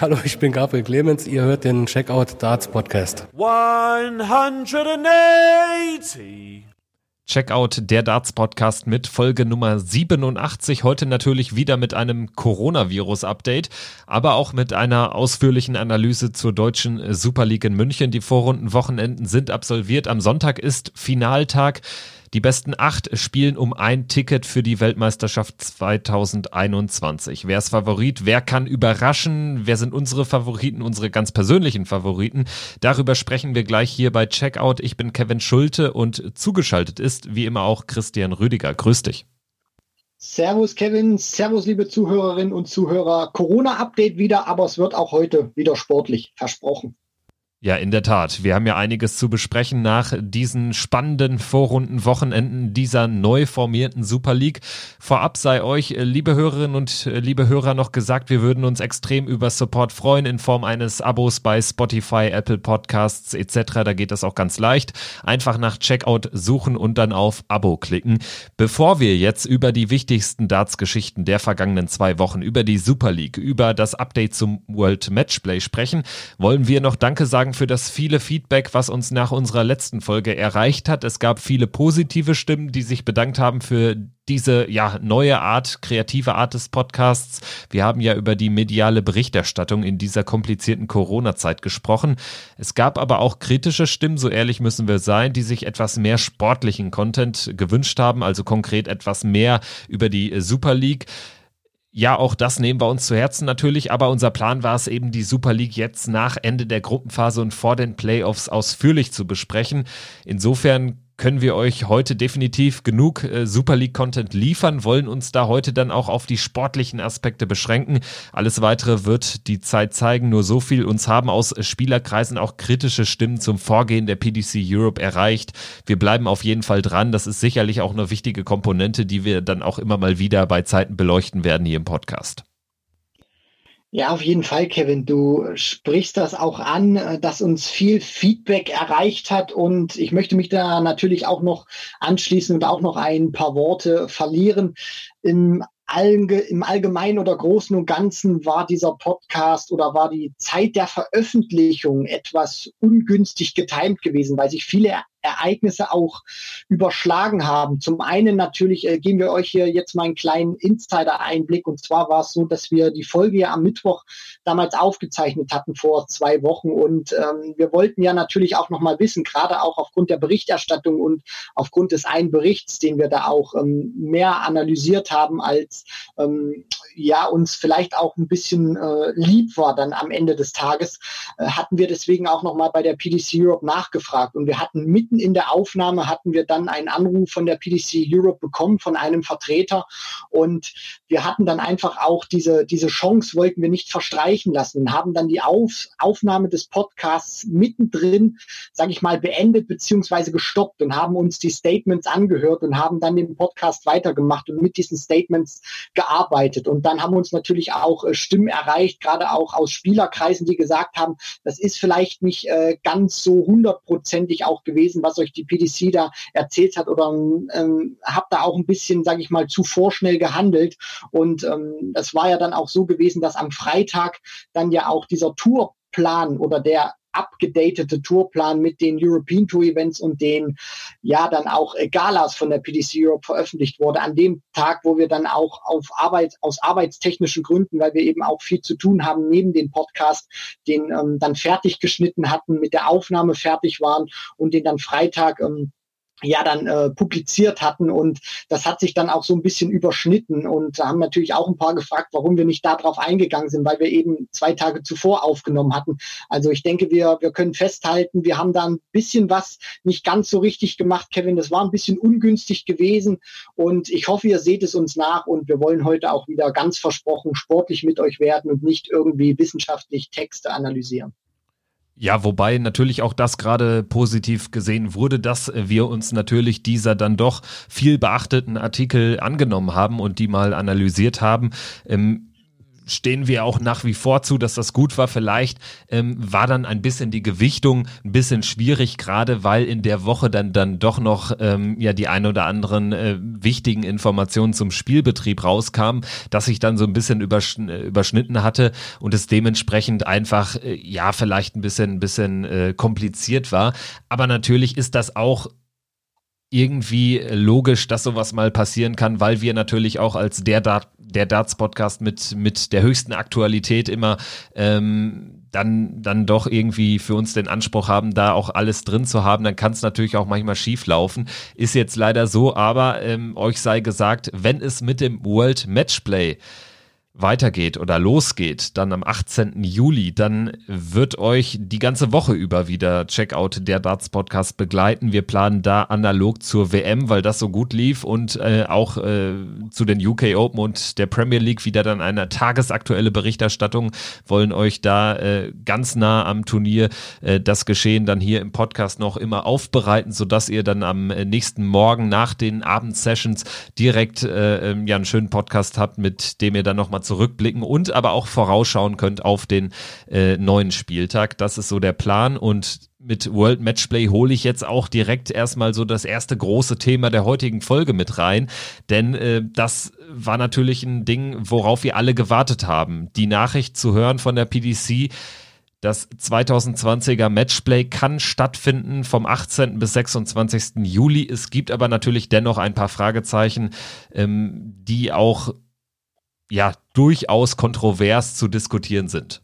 Hallo, ich bin Gabriel Clemens. Ihr hört den Checkout Darts Podcast. 180. Checkout der Darts Podcast mit Folge Nummer 87. Heute natürlich wieder mit einem Coronavirus-Update, aber auch mit einer ausführlichen Analyse zur deutschen Super League in München. Die Vorrundenwochenenden sind absolviert. Am Sonntag ist Finaltag. Die besten acht spielen um ein Ticket für die Weltmeisterschaft 2021. Wer ist Favorit? Wer kann überraschen? Wer sind unsere Favoriten, unsere ganz persönlichen Favoriten? Darüber sprechen wir gleich hier bei Checkout. Ich bin Kevin Schulte und zugeschaltet ist wie immer auch Christian Rüdiger. Grüß dich. Servus Kevin, Servus liebe Zuhörerinnen und Zuhörer. Corona-Update wieder, aber es wird auch heute wieder sportlich versprochen. Ja, in der Tat. Wir haben ja einiges zu besprechen nach diesen spannenden Vorrunden-Wochenenden dieser neu formierten Super League. Vorab sei euch, äh, liebe Hörerinnen und äh, liebe Hörer, noch gesagt, wir würden uns extrem über Support freuen in Form eines Abos bei Spotify, Apple Podcasts etc. Da geht das auch ganz leicht. Einfach nach Checkout suchen und dann auf Abo klicken. Bevor wir jetzt über die wichtigsten Darts-Geschichten der vergangenen zwei Wochen, über die Super League, über das Update zum World Matchplay sprechen, wollen wir noch Danke sagen sagen für das viele Feedback, was uns nach unserer letzten Folge erreicht hat. Es gab viele positive Stimmen, die sich bedankt haben für diese ja neue Art, kreative Art des Podcasts. Wir haben ja über die mediale Berichterstattung in dieser komplizierten Corona-Zeit gesprochen. Es gab aber auch kritische Stimmen, so ehrlich müssen wir sein, die sich etwas mehr sportlichen Content gewünscht haben, also konkret etwas mehr über die Super League. Ja, auch das nehmen wir uns zu Herzen natürlich, aber unser Plan war es eben, die Super League jetzt nach Ende der Gruppenphase und vor den Playoffs ausführlich zu besprechen. Insofern können wir euch heute definitiv genug äh, Super League Content liefern, wollen uns da heute dann auch auf die sportlichen Aspekte beschränken. Alles weitere wird die Zeit zeigen. Nur so viel. Uns haben aus Spielerkreisen auch kritische Stimmen zum Vorgehen der PDC Europe erreicht. Wir bleiben auf jeden Fall dran. Das ist sicherlich auch eine wichtige Komponente, die wir dann auch immer mal wieder bei Zeiten beleuchten werden hier im Podcast. Ja, auf jeden Fall, Kevin. Du sprichst das auch an, äh, dass uns viel Feedback erreicht hat und ich möchte mich da natürlich auch noch anschließen und auch noch ein paar Worte verlieren. Im im Allgemeinen oder Großen und Ganzen war dieser Podcast oder war die Zeit der Veröffentlichung etwas ungünstig getimt gewesen, weil sich viele Ereignisse auch überschlagen haben. Zum einen natürlich äh, geben wir euch hier jetzt mal einen kleinen Insider-Einblick. Und zwar war es so, dass wir die Folge ja am Mittwoch damals aufgezeichnet hatten vor zwei Wochen. Und ähm, wir wollten ja natürlich auch noch mal wissen, gerade auch aufgrund der Berichterstattung und aufgrund des einen Berichts, den wir da auch ähm, mehr analysiert haben, als ähm, ja uns vielleicht auch ein bisschen äh, lieb war dann am Ende des Tages, äh, hatten wir deswegen auch noch mal bei der PDC Europe nachgefragt. Und wir hatten mit mitten in der Aufnahme hatten wir dann einen Anruf von der PDC Europe bekommen, von einem Vertreter. Und wir hatten dann einfach auch diese, diese Chance, wollten wir nicht verstreichen lassen und haben dann die Auf, Aufnahme des Podcasts mittendrin, sage ich mal, beendet beziehungsweise gestoppt und haben uns die Statements angehört und haben dann den Podcast weitergemacht und mit diesen Statements gearbeitet. Und dann haben uns natürlich auch äh, Stimmen erreicht, gerade auch aus Spielerkreisen, die gesagt haben, das ist vielleicht nicht äh, ganz so hundertprozentig auch gewesen, gewesen, was euch die PDC da erzählt hat oder ähm, habt da auch ein bisschen, sage ich mal, zu vorschnell gehandelt. Und ähm, das war ja dann auch so gewesen, dass am Freitag dann ja auch dieser Tourplan oder der abgedatete Tourplan mit den European Tour Events und den ja dann auch Galas von der PDC Europe veröffentlicht wurde. An dem Tag, wo wir dann auch auf Arbeit, aus arbeitstechnischen Gründen, weil wir eben auch viel zu tun haben, neben dem Podcast, den ähm, dann fertig geschnitten hatten, mit der Aufnahme fertig waren und den dann Freitag ähm, ja dann äh, publiziert hatten und das hat sich dann auch so ein bisschen überschnitten und haben natürlich auch ein paar gefragt, warum wir nicht darauf eingegangen sind, weil wir eben zwei Tage zuvor aufgenommen hatten. Also ich denke, wir, wir können festhalten, wir haben da ein bisschen was nicht ganz so richtig gemacht, Kevin. Das war ein bisschen ungünstig gewesen und ich hoffe, ihr seht es uns nach und wir wollen heute auch wieder ganz versprochen sportlich mit euch werden und nicht irgendwie wissenschaftlich Texte analysieren. Ja, wobei natürlich auch das gerade positiv gesehen wurde, dass wir uns natürlich dieser dann doch viel beachteten Artikel angenommen haben und die mal analysiert haben. Ähm, stehen wir auch nach wie vor zu, dass das gut war. Vielleicht ähm, war dann ein bisschen die Gewichtung ein bisschen schwierig, gerade weil in der Woche dann dann doch noch ähm, ja die ein oder anderen äh, wichtigen Informationen zum Spielbetrieb rauskamen, dass ich dann so ein bisschen überschn äh, überschnitten hatte und es dementsprechend einfach äh, ja vielleicht ein bisschen ein bisschen äh, kompliziert war. Aber natürlich ist das auch irgendwie logisch, dass sowas mal passieren kann, weil wir natürlich auch als der, Dart, der Darts-Podcast mit, mit der höchsten Aktualität immer ähm, dann, dann doch irgendwie für uns den Anspruch haben, da auch alles drin zu haben, dann kann es natürlich auch manchmal schief laufen. Ist jetzt leider so, aber ähm, euch sei gesagt, wenn es mit dem World Matchplay weitergeht oder losgeht, dann am 18. Juli, dann wird euch die ganze Woche über wieder Checkout der Darts Podcast begleiten. Wir planen da analog zur WM, weil das so gut lief und äh, auch äh, zu den UK Open und der Premier League wieder dann eine tagesaktuelle Berichterstattung, wollen euch da äh, ganz nah am Turnier äh, das Geschehen dann hier im Podcast noch immer aufbereiten, sodass ihr dann am äh, nächsten Morgen nach den Abendsessions direkt äh, ähm, ja einen schönen Podcast habt, mit dem ihr dann nochmal zurückblicken und aber auch vorausschauen könnt auf den äh, neuen Spieltag. Das ist so der Plan und mit World Matchplay hole ich jetzt auch direkt erstmal so das erste große Thema der heutigen Folge mit rein, denn äh, das war natürlich ein Ding, worauf wir alle gewartet haben. Die Nachricht zu hören von der PDC, das 2020er Matchplay kann stattfinden vom 18. bis 26. Juli. Es gibt aber natürlich dennoch ein paar Fragezeichen, ähm, die auch ja durchaus kontrovers zu diskutieren sind.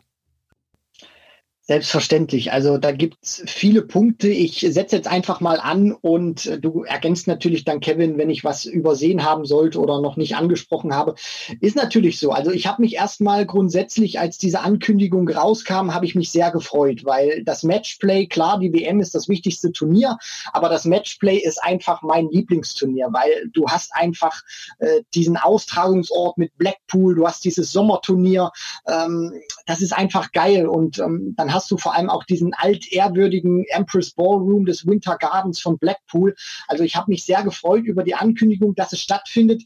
Selbstverständlich. Also da gibt's viele Punkte. Ich setze jetzt einfach mal an und äh, du ergänzt natürlich dann, Kevin, wenn ich was übersehen haben sollte oder noch nicht angesprochen habe. Ist natürlich so. Also ich habe mich erstmal grundsätzlich, als diese Ankündigung rauskam, habe ich mich sehr gefreut, weil das Matchplay, klar, die WM ist das wichtigste Turnier, aber das Matchplay ist einfach mein Lieblingsturnier, weil du hast einfach äh, diesen Austragungsort mit Blackpool, du hast dieses Sommerturnier. Ähm, das ist einfach geil und ähm, dann hast du vor allem auch diesen altehrwürdigen Empress Ballroom des Winter Gardens von Blackpool. Also ich habe mich sehr gefreut über die Ankündigung, dass es stattfindet.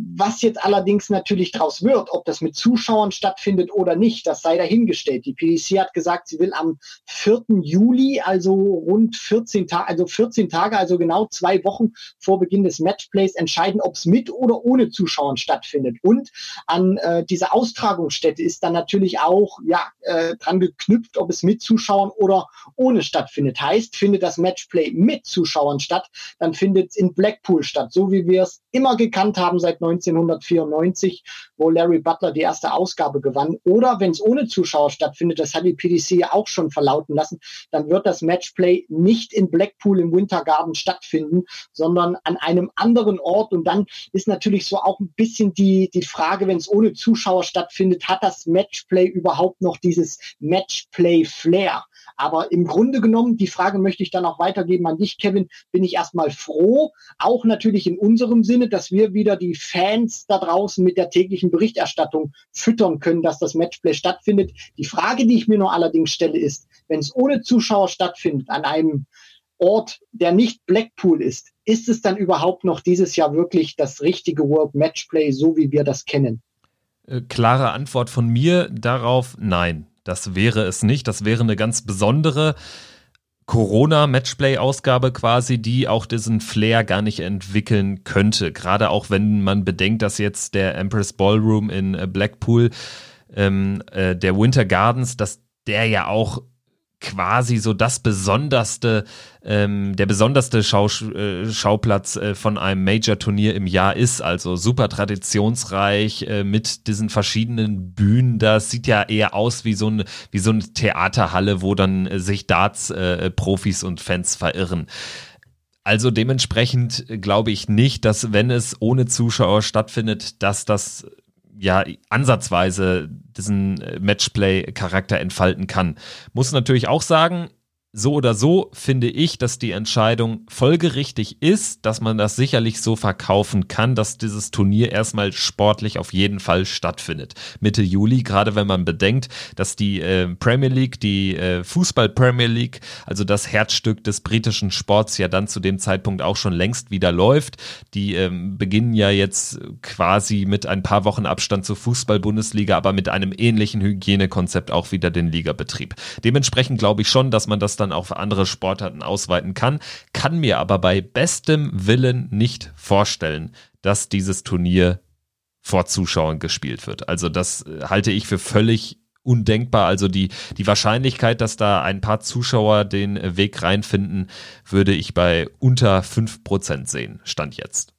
Was jetzt allerdings natürlich daraus wird, ob das mit Zuschauern stattfindet oder nicht, das sei dahingestellt. Die PDC hat gesagt, sie will am 4. Juli, also rund 14 Tage, also 14 Tage, also genau zwei Wochen vor Beginn des Matchplays entscheiden, ob es mit oder ohne Zuschauern stattfindet. Und an äh, diese Austragungsstätte ist dann natürlich auch ja, äh, dran geknüpft, ob es mit Zuschauern oder ohne stattfindet. Heißt, findet das Matchplay mit Zuschauern statt, dann findet es in Blackpool statt, so wie wir es immer gekannt haben seit 1994, wo Larry Butler die erste Ausgabe gewann. Oder wenn es ohne Zuschauer stattfindet, das hat die PDC ja auch schon verlauten lassen, dann wird das Matchplay nicht in Blackpool im Winter Garden stattfinden, sondern an einem anderen Ort. Und dann ist natürlich so auch ein bisschen die, die Frage, wenn es ohne Zuschauer stattfindet, hat das Matchplay überhaupt noch dieses Matchplay-Flair? Aber im Grunde genommen, die Frage möchte ich dann auch weitergeben an dich, Kevin, bin ich erstmal froh, auch natürlich in unserem Sinne, dass wir wieder die Fans da draußen mit der täglichen Berichterstattung füttern können, dass das Matchplay stattfindet. Die Frage, die ich mir nur allerdings stelle, ist, wenn es ohne Zuschauer stattfindet, an einem Ort, der nicht Blackpool ist, ist es dann überhaupt noch dieses Jahr wirklich das richtige World Matchplay, so wie wir das kennen? Äh, klare Antwort von mir darauf, nein. Das wäre es nicht. Das wäre eine ganz besondere Corona-Matchplay-Ausgabe quasi, die auch diesen Flair gar nicht entwickeln könnte. Gerade auch wenn man bedenkt, dass jetzt der Empress Ballroom in äh, Blackpool, ähm, äh, der Winter Gardens, dass der ja auch quasi so das besonderste, ähm, der besonderste Schau, äh, Schauplatz äh, von einem Major-Turnier im Jahr ist. Also super traditionsreich äh, mit diesen verschiedenen Bühnen. Das sieht ja eher aus wie so, ein, wie so eine Theaterhalle, wo dann äh, sich Darts-Profis äh, und Fans verirren. Also dementsprechend glaube ich nicht, dass wenn es ohne Zuschauer stattfindet, dass das ja ansatzweise diesen äh, Matchplay-Charakter entfalten kann. Muss natürlich auch sagen, so oder so finde ich, dass die Entscheidung folgerichtig ist, dass man das sicherlich so verkaufen kann, dass dieses Turnier erstmal sportlich auf jeden Fall stattfindet. Mitte Juli, gerade wenn man bedenkt, dass die äh, Premier League, die äh, Fußball Premier League, also das Herzstück des britischen Sports ja dann zu dem Zeitpunkt auch schon längst wieder läuft. Die ähm, beginnen ja jetzt quasi mit ein paar Wochen Abstand zur Fußball-Bundesliga, aber mit einem ähnlichen Hygienekonzept auch wieder den Ligabetrieb. Dementsprechend glaube ich schon, dass man das dann dann auf andere Sportarten ausweiten kann, kann mir aber bei bestem Willen nicht vorstellen, dass dieses Turnier vor Zuschauern gespielt wird. Also das äh, halte ich für völlig undenkbar. Also die, die Wahrscheinlichkeit, dass da ein paar Zuschauer den Weg reinfinden, würde ich bei unter fünf Prozent sehen, stand jetzt.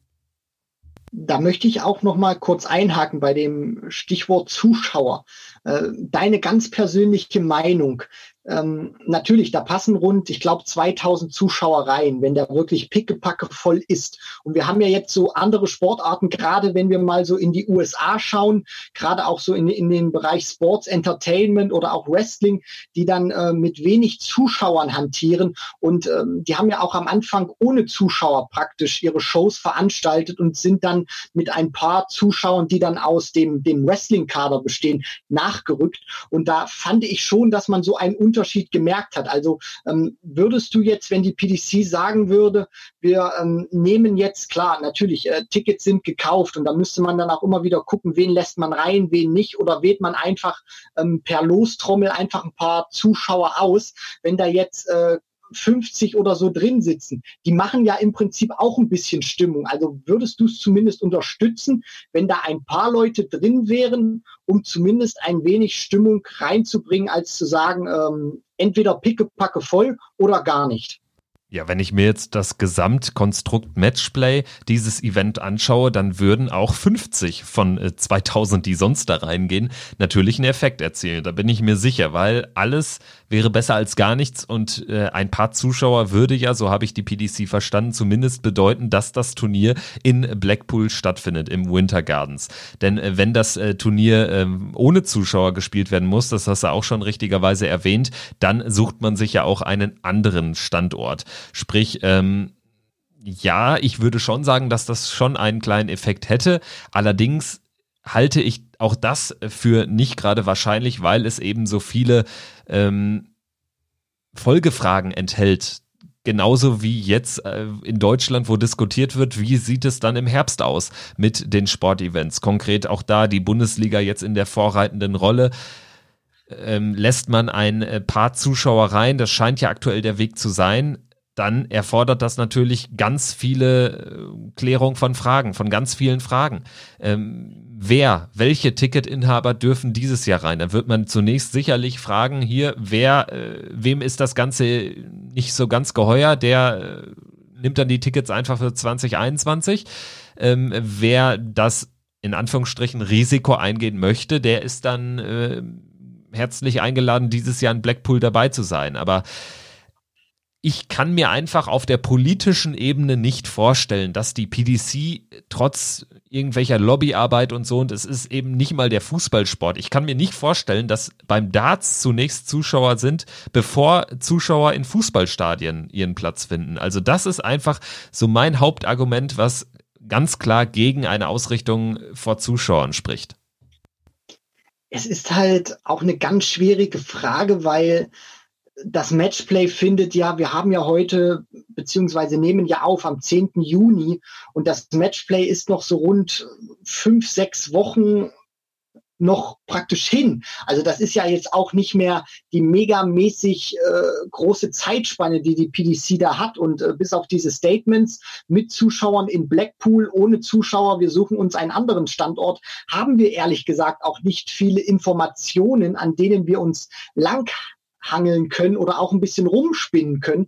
Da möchte ich auch noch mal kurz einhaken bei dem Stichwort Zuschauer. Äh, deine ganz persönliche Meinung ähm, natürlich, da passen rund, ich glaube, 2000 Zuschauer rein, wenn der wirklich pickepacke voll ist. Und wir haben ja jetzt so andere Sportarten, gerade wenn wir mal so in die USA schauen, gerade auch so in, in den Bereich Sports Entertainment oder auch Wrestling, die dann äh, mit wenig Zuschauern hantieren. Und ähm, die haben ja auch am Anfang ohne Zuschauer praktisch ihre Shows veranstaltet und sind dann mit ein paar Zuschauern, die dann aus dem, dem Wrestling-Kader bestehen, nachgerückt. Und da fand ich schon, dass man so ein Unterschied gemerkt hat. Also ähm, würdest du jetzt, wenn die PDC sagen würde, wir ähm, nehmen jetzt, klar, natürlich, äh, Tickets sind gekauft und da müsste man dann auch immer wieder gucken, wen lässt man rein, wen nicht oder wählt man einfach ähm, per Lostrommel einfach ein paar Zuschauer aus. Wenn da jetzt äh, 50 oder so drin sitzen, die machen ja im Prinzip auch ein bisschen Stimmung. Also würdest du es zumindest unterstützen, wenn da ein paar Leute drin wären, um zumindest ein wenig Stimmung reinzubringen, als zu sagen, ähm, entweder pickepacke voll oder gar nicht? Ja, wenn ich mir jetzt das Gesamtkonstrukt Matchplay dieses Event anschaue, dann würden auch 50 von 2000, äh, die sonst da reingehen, natürlich einen Effekt erzielen. Da bin ich mir sicher, weil alles wäre besser als gar nichts und äh, ein paar Zuschauer würde ja, so habe ich die PDC verstanden, zumindest bedeuten, dass das Turnier in Blackpool stattfindet, im Winter Gardens. Denn äh, wenn das äh, Turnier äh, ohne Zuschauer gespielt werden muss, das hast du auch schon richtigerweise erwähnt, dann sucht man sich ja auch einen anderen Standort. Sprich, ähm, ja, ich würde schon sagen, dass das schon einen kleinen Effekt hätte. Allerdings halte ich auch das für nicht gerade wahrscheinlich, weil es eben so viele ähm, Folgefragen enthält. Genauso wie jetzt äh, in Deutschland, wo diskutiert wird, wie sieht es dann im Herbst aus mit den Sportevents. Konkret auch da die Bundesliga jetzt in der vorreitenden Rolle. Ähm, lässt man ein äh, paar Zuschauer rein, das scheint ja aktuell der Weg zu sein dann erfordert das natürlich ganz viele äh, Klärung von Fragen, von ganz vielen Fragen. Ähm, wer, welche Ticketinhaber dürfen dieses Jahr rein? Dann wird man zunächst sicherlich fragen, hier, wer, äh, wem ist das Ganze nicht so ganz geheuer, der äh, nimmt dann die Tickets einfach für 2021. Ähm, wer das in Anführungsstrichen Risiko eingehen möchte, der ist dann äh, herzlich eingeladen, dieses Jahr in Blackpool dabei zu sein. Aber ich kann mir einfach auf der politischen Ebene nicht vorstellen, dass die PDC trotz irgendwelcher Lobbyarbeit und so, und es ist eben nicht mal der Fußballsport. Ich kann mir nicht vorstellen, dass beim Darts zunächst Zuschauer sind, bevor Zuschauer in Fußballstadien ihren Platz finden. Also das ist einfach so mein Hauptargument, was ganz klar gegen eine Ausrichtung vor Zuschauern spricht. Es ist halt auch eine ganz schwierige Frage, weil das Matchplay findet ja, wir haben ja heute, beziehungsweise nehmen ja auf am 10. Juni und das Matchplay ist noch so rund fünf, sechs Wochen noch praktisch hin. Also das ist ja jetzt auch nicht mehr die megamäßig äh, große Zeitspanne, die die PDC da hat. Und äh, bis auf diese Statements mit Zuschauern in Blackpool, ohne Zuschauer, wir suchen uns einen anderen Standort, haben wir ehrlich gesagt auch nicht viele Informationen, an denen wir uns lang hangeln können oder auch ein bisschen rumspinnen können.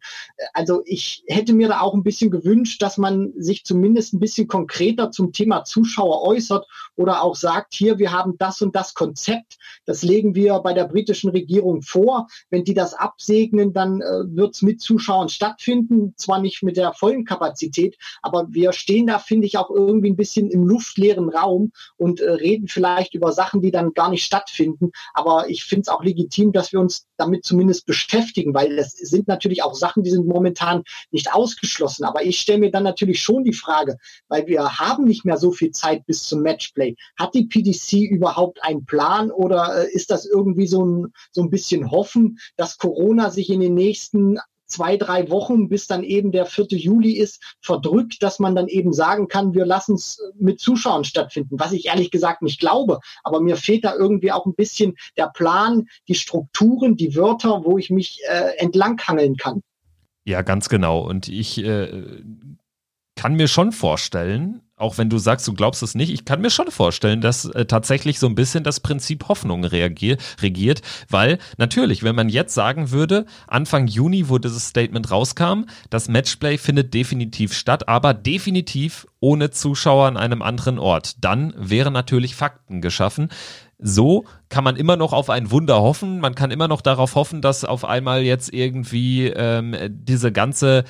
Also ich hätte mir da auch ein bisschen gewünscht, dass man sich zumindest ein bisschen konkreter zum Thema Zuschauer äußert oder auch sagt, hier, wir haben das und das Konzept, das legen wir bei der britischen Regierung vor. Wenn die das absegnen, dann äh, wird es mit Zuschauern stattfinden, zwar nicht mit der vollen Kapazität, aber wir stehen da, finde ich, auch irgendwie ein bisschen im luftleeren Raum und äh, reden vielleicht über Sachen, die dann gar nicht stattfinden. Aber ich finde es auch legitim, dass wir uns damit damit zumindest beschäftigen, weil das sind natürlich auch Sachen, die sind momentan nicht ausgeschlossen. Aber ich stelle mir dann natürlich schon die Frage, weil wir haben nicht mehr so viel Zeit bis zum Matchplay. Hat die PDC überhaupt einen Plan oder äh, ist das irgendwie so ein, so ein bisschen Hoffen, dass Corona sich in den nächsten zwei, drei Wochen, bis dann eben der 4. Juli ist, verdrückt, dass man dann eben sagen kann, wir lassen es mit Zuschauern stattfinden, was ich ehrlich gesagt nicht glaube. Aber mir fehlt da irgendwie auch ein bisschen der Plan, die Strukturen, die Wörter, wo ich mich äh, entlanghangeln kann. Ja, ganz genau. Und ich äh, kann mir schon vorstellen, auch wenn du sagst, du glaubst es nicht, ich kann mir schon vorstellen, dass äh, tatsächlich so ein bisschen das Prinzip Hoffnung reagier, regiert, weil natürlich, wenn man jetzt sagen würde, Anfang Juni, wo dieses Statement rauskam, das Matchplay findet definitiv statt, aber definitiv ohne Zuschauer an einem anderen Ort, dann wären natürlich Fakten geschaffen. So kann man immer noch auf ein Wunder hoffen. Man kann immer noch darauf hoffen, dass auf einmal jetzt irgendwie ähm, diese ganze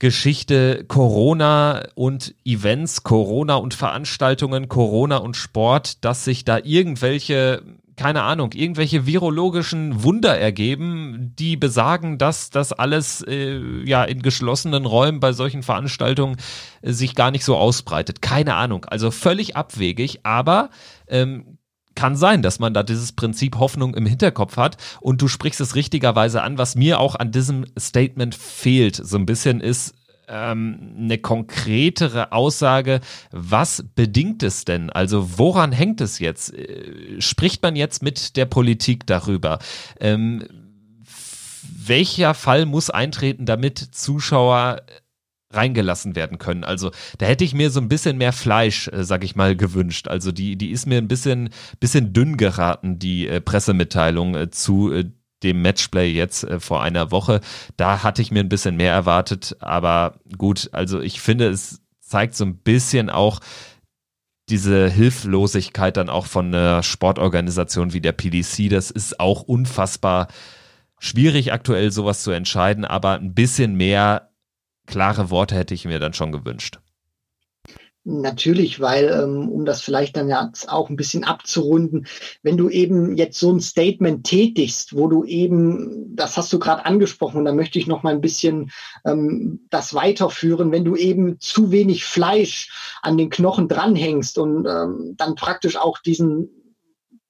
Geschichte Corona und Events, Corona und Veranstaltungen, Corona und Sport, dass sich da irgendwelche keine Ahnung, irgendwelche virologischen Wunder ergeben, die besagen, dass das alles äh, ja in geschlossenen Räumen bei solchen Veranstaltungen äh, sich gar nicht so ausbreitet. Keine Ahnung. Also völlig abwegig, aber ähm, kann sein, dass man da dieses Prinzip Hoffnung im Hinterkopf hat. Und du sprichst es richtigerweise an, was mir auch an diesem Statement fehlt. So ein bisschen ist ähm, eine konkretere Aussage, was bedingt es denn? Also woran hängt es jetzt? Äh, spricht man jetzt mit der Politik darüber? Ähm, welcher Fall muss eintreten, damit Zuschauer reingelassen werden können. Also da hätte ich mir so ein bisschen mehr Fleisch, äh, sag ich mal, gewünscht. Also die, die ist mir ein bisschen, bisschen dünn geraten, die äh, Pressemitteilung äh, zu äh, dem Matchplay jetzt äh, vor einer Woche. Da hatte ich mir ein bisschen mehr erwartet, aber gut, also ich finde, es zeigt so ein bisschen auch diese Hilflosigkeit dann auch von einer Sportorganisation wie der PDC. Das ist auch unfassbar schwierig aktuell sowas zu entscheiden, aber ein bisschen mehr klare Worte hätte ich mir dann schon gewünscht. Natürlich, weil, ähm, um das vielleicht dann ja auch ein bisschen abzurunden, wenn du eben jetzt so ein Statement tätigst, wo du eben, das hast du gerade angesprochen, und da möchte ich noch mal ein bisschen ähm, das weiterführen, wenn du eben zu wenig Fleisch an den Knochen dranhängst und ähm, dann praktisch auch diesen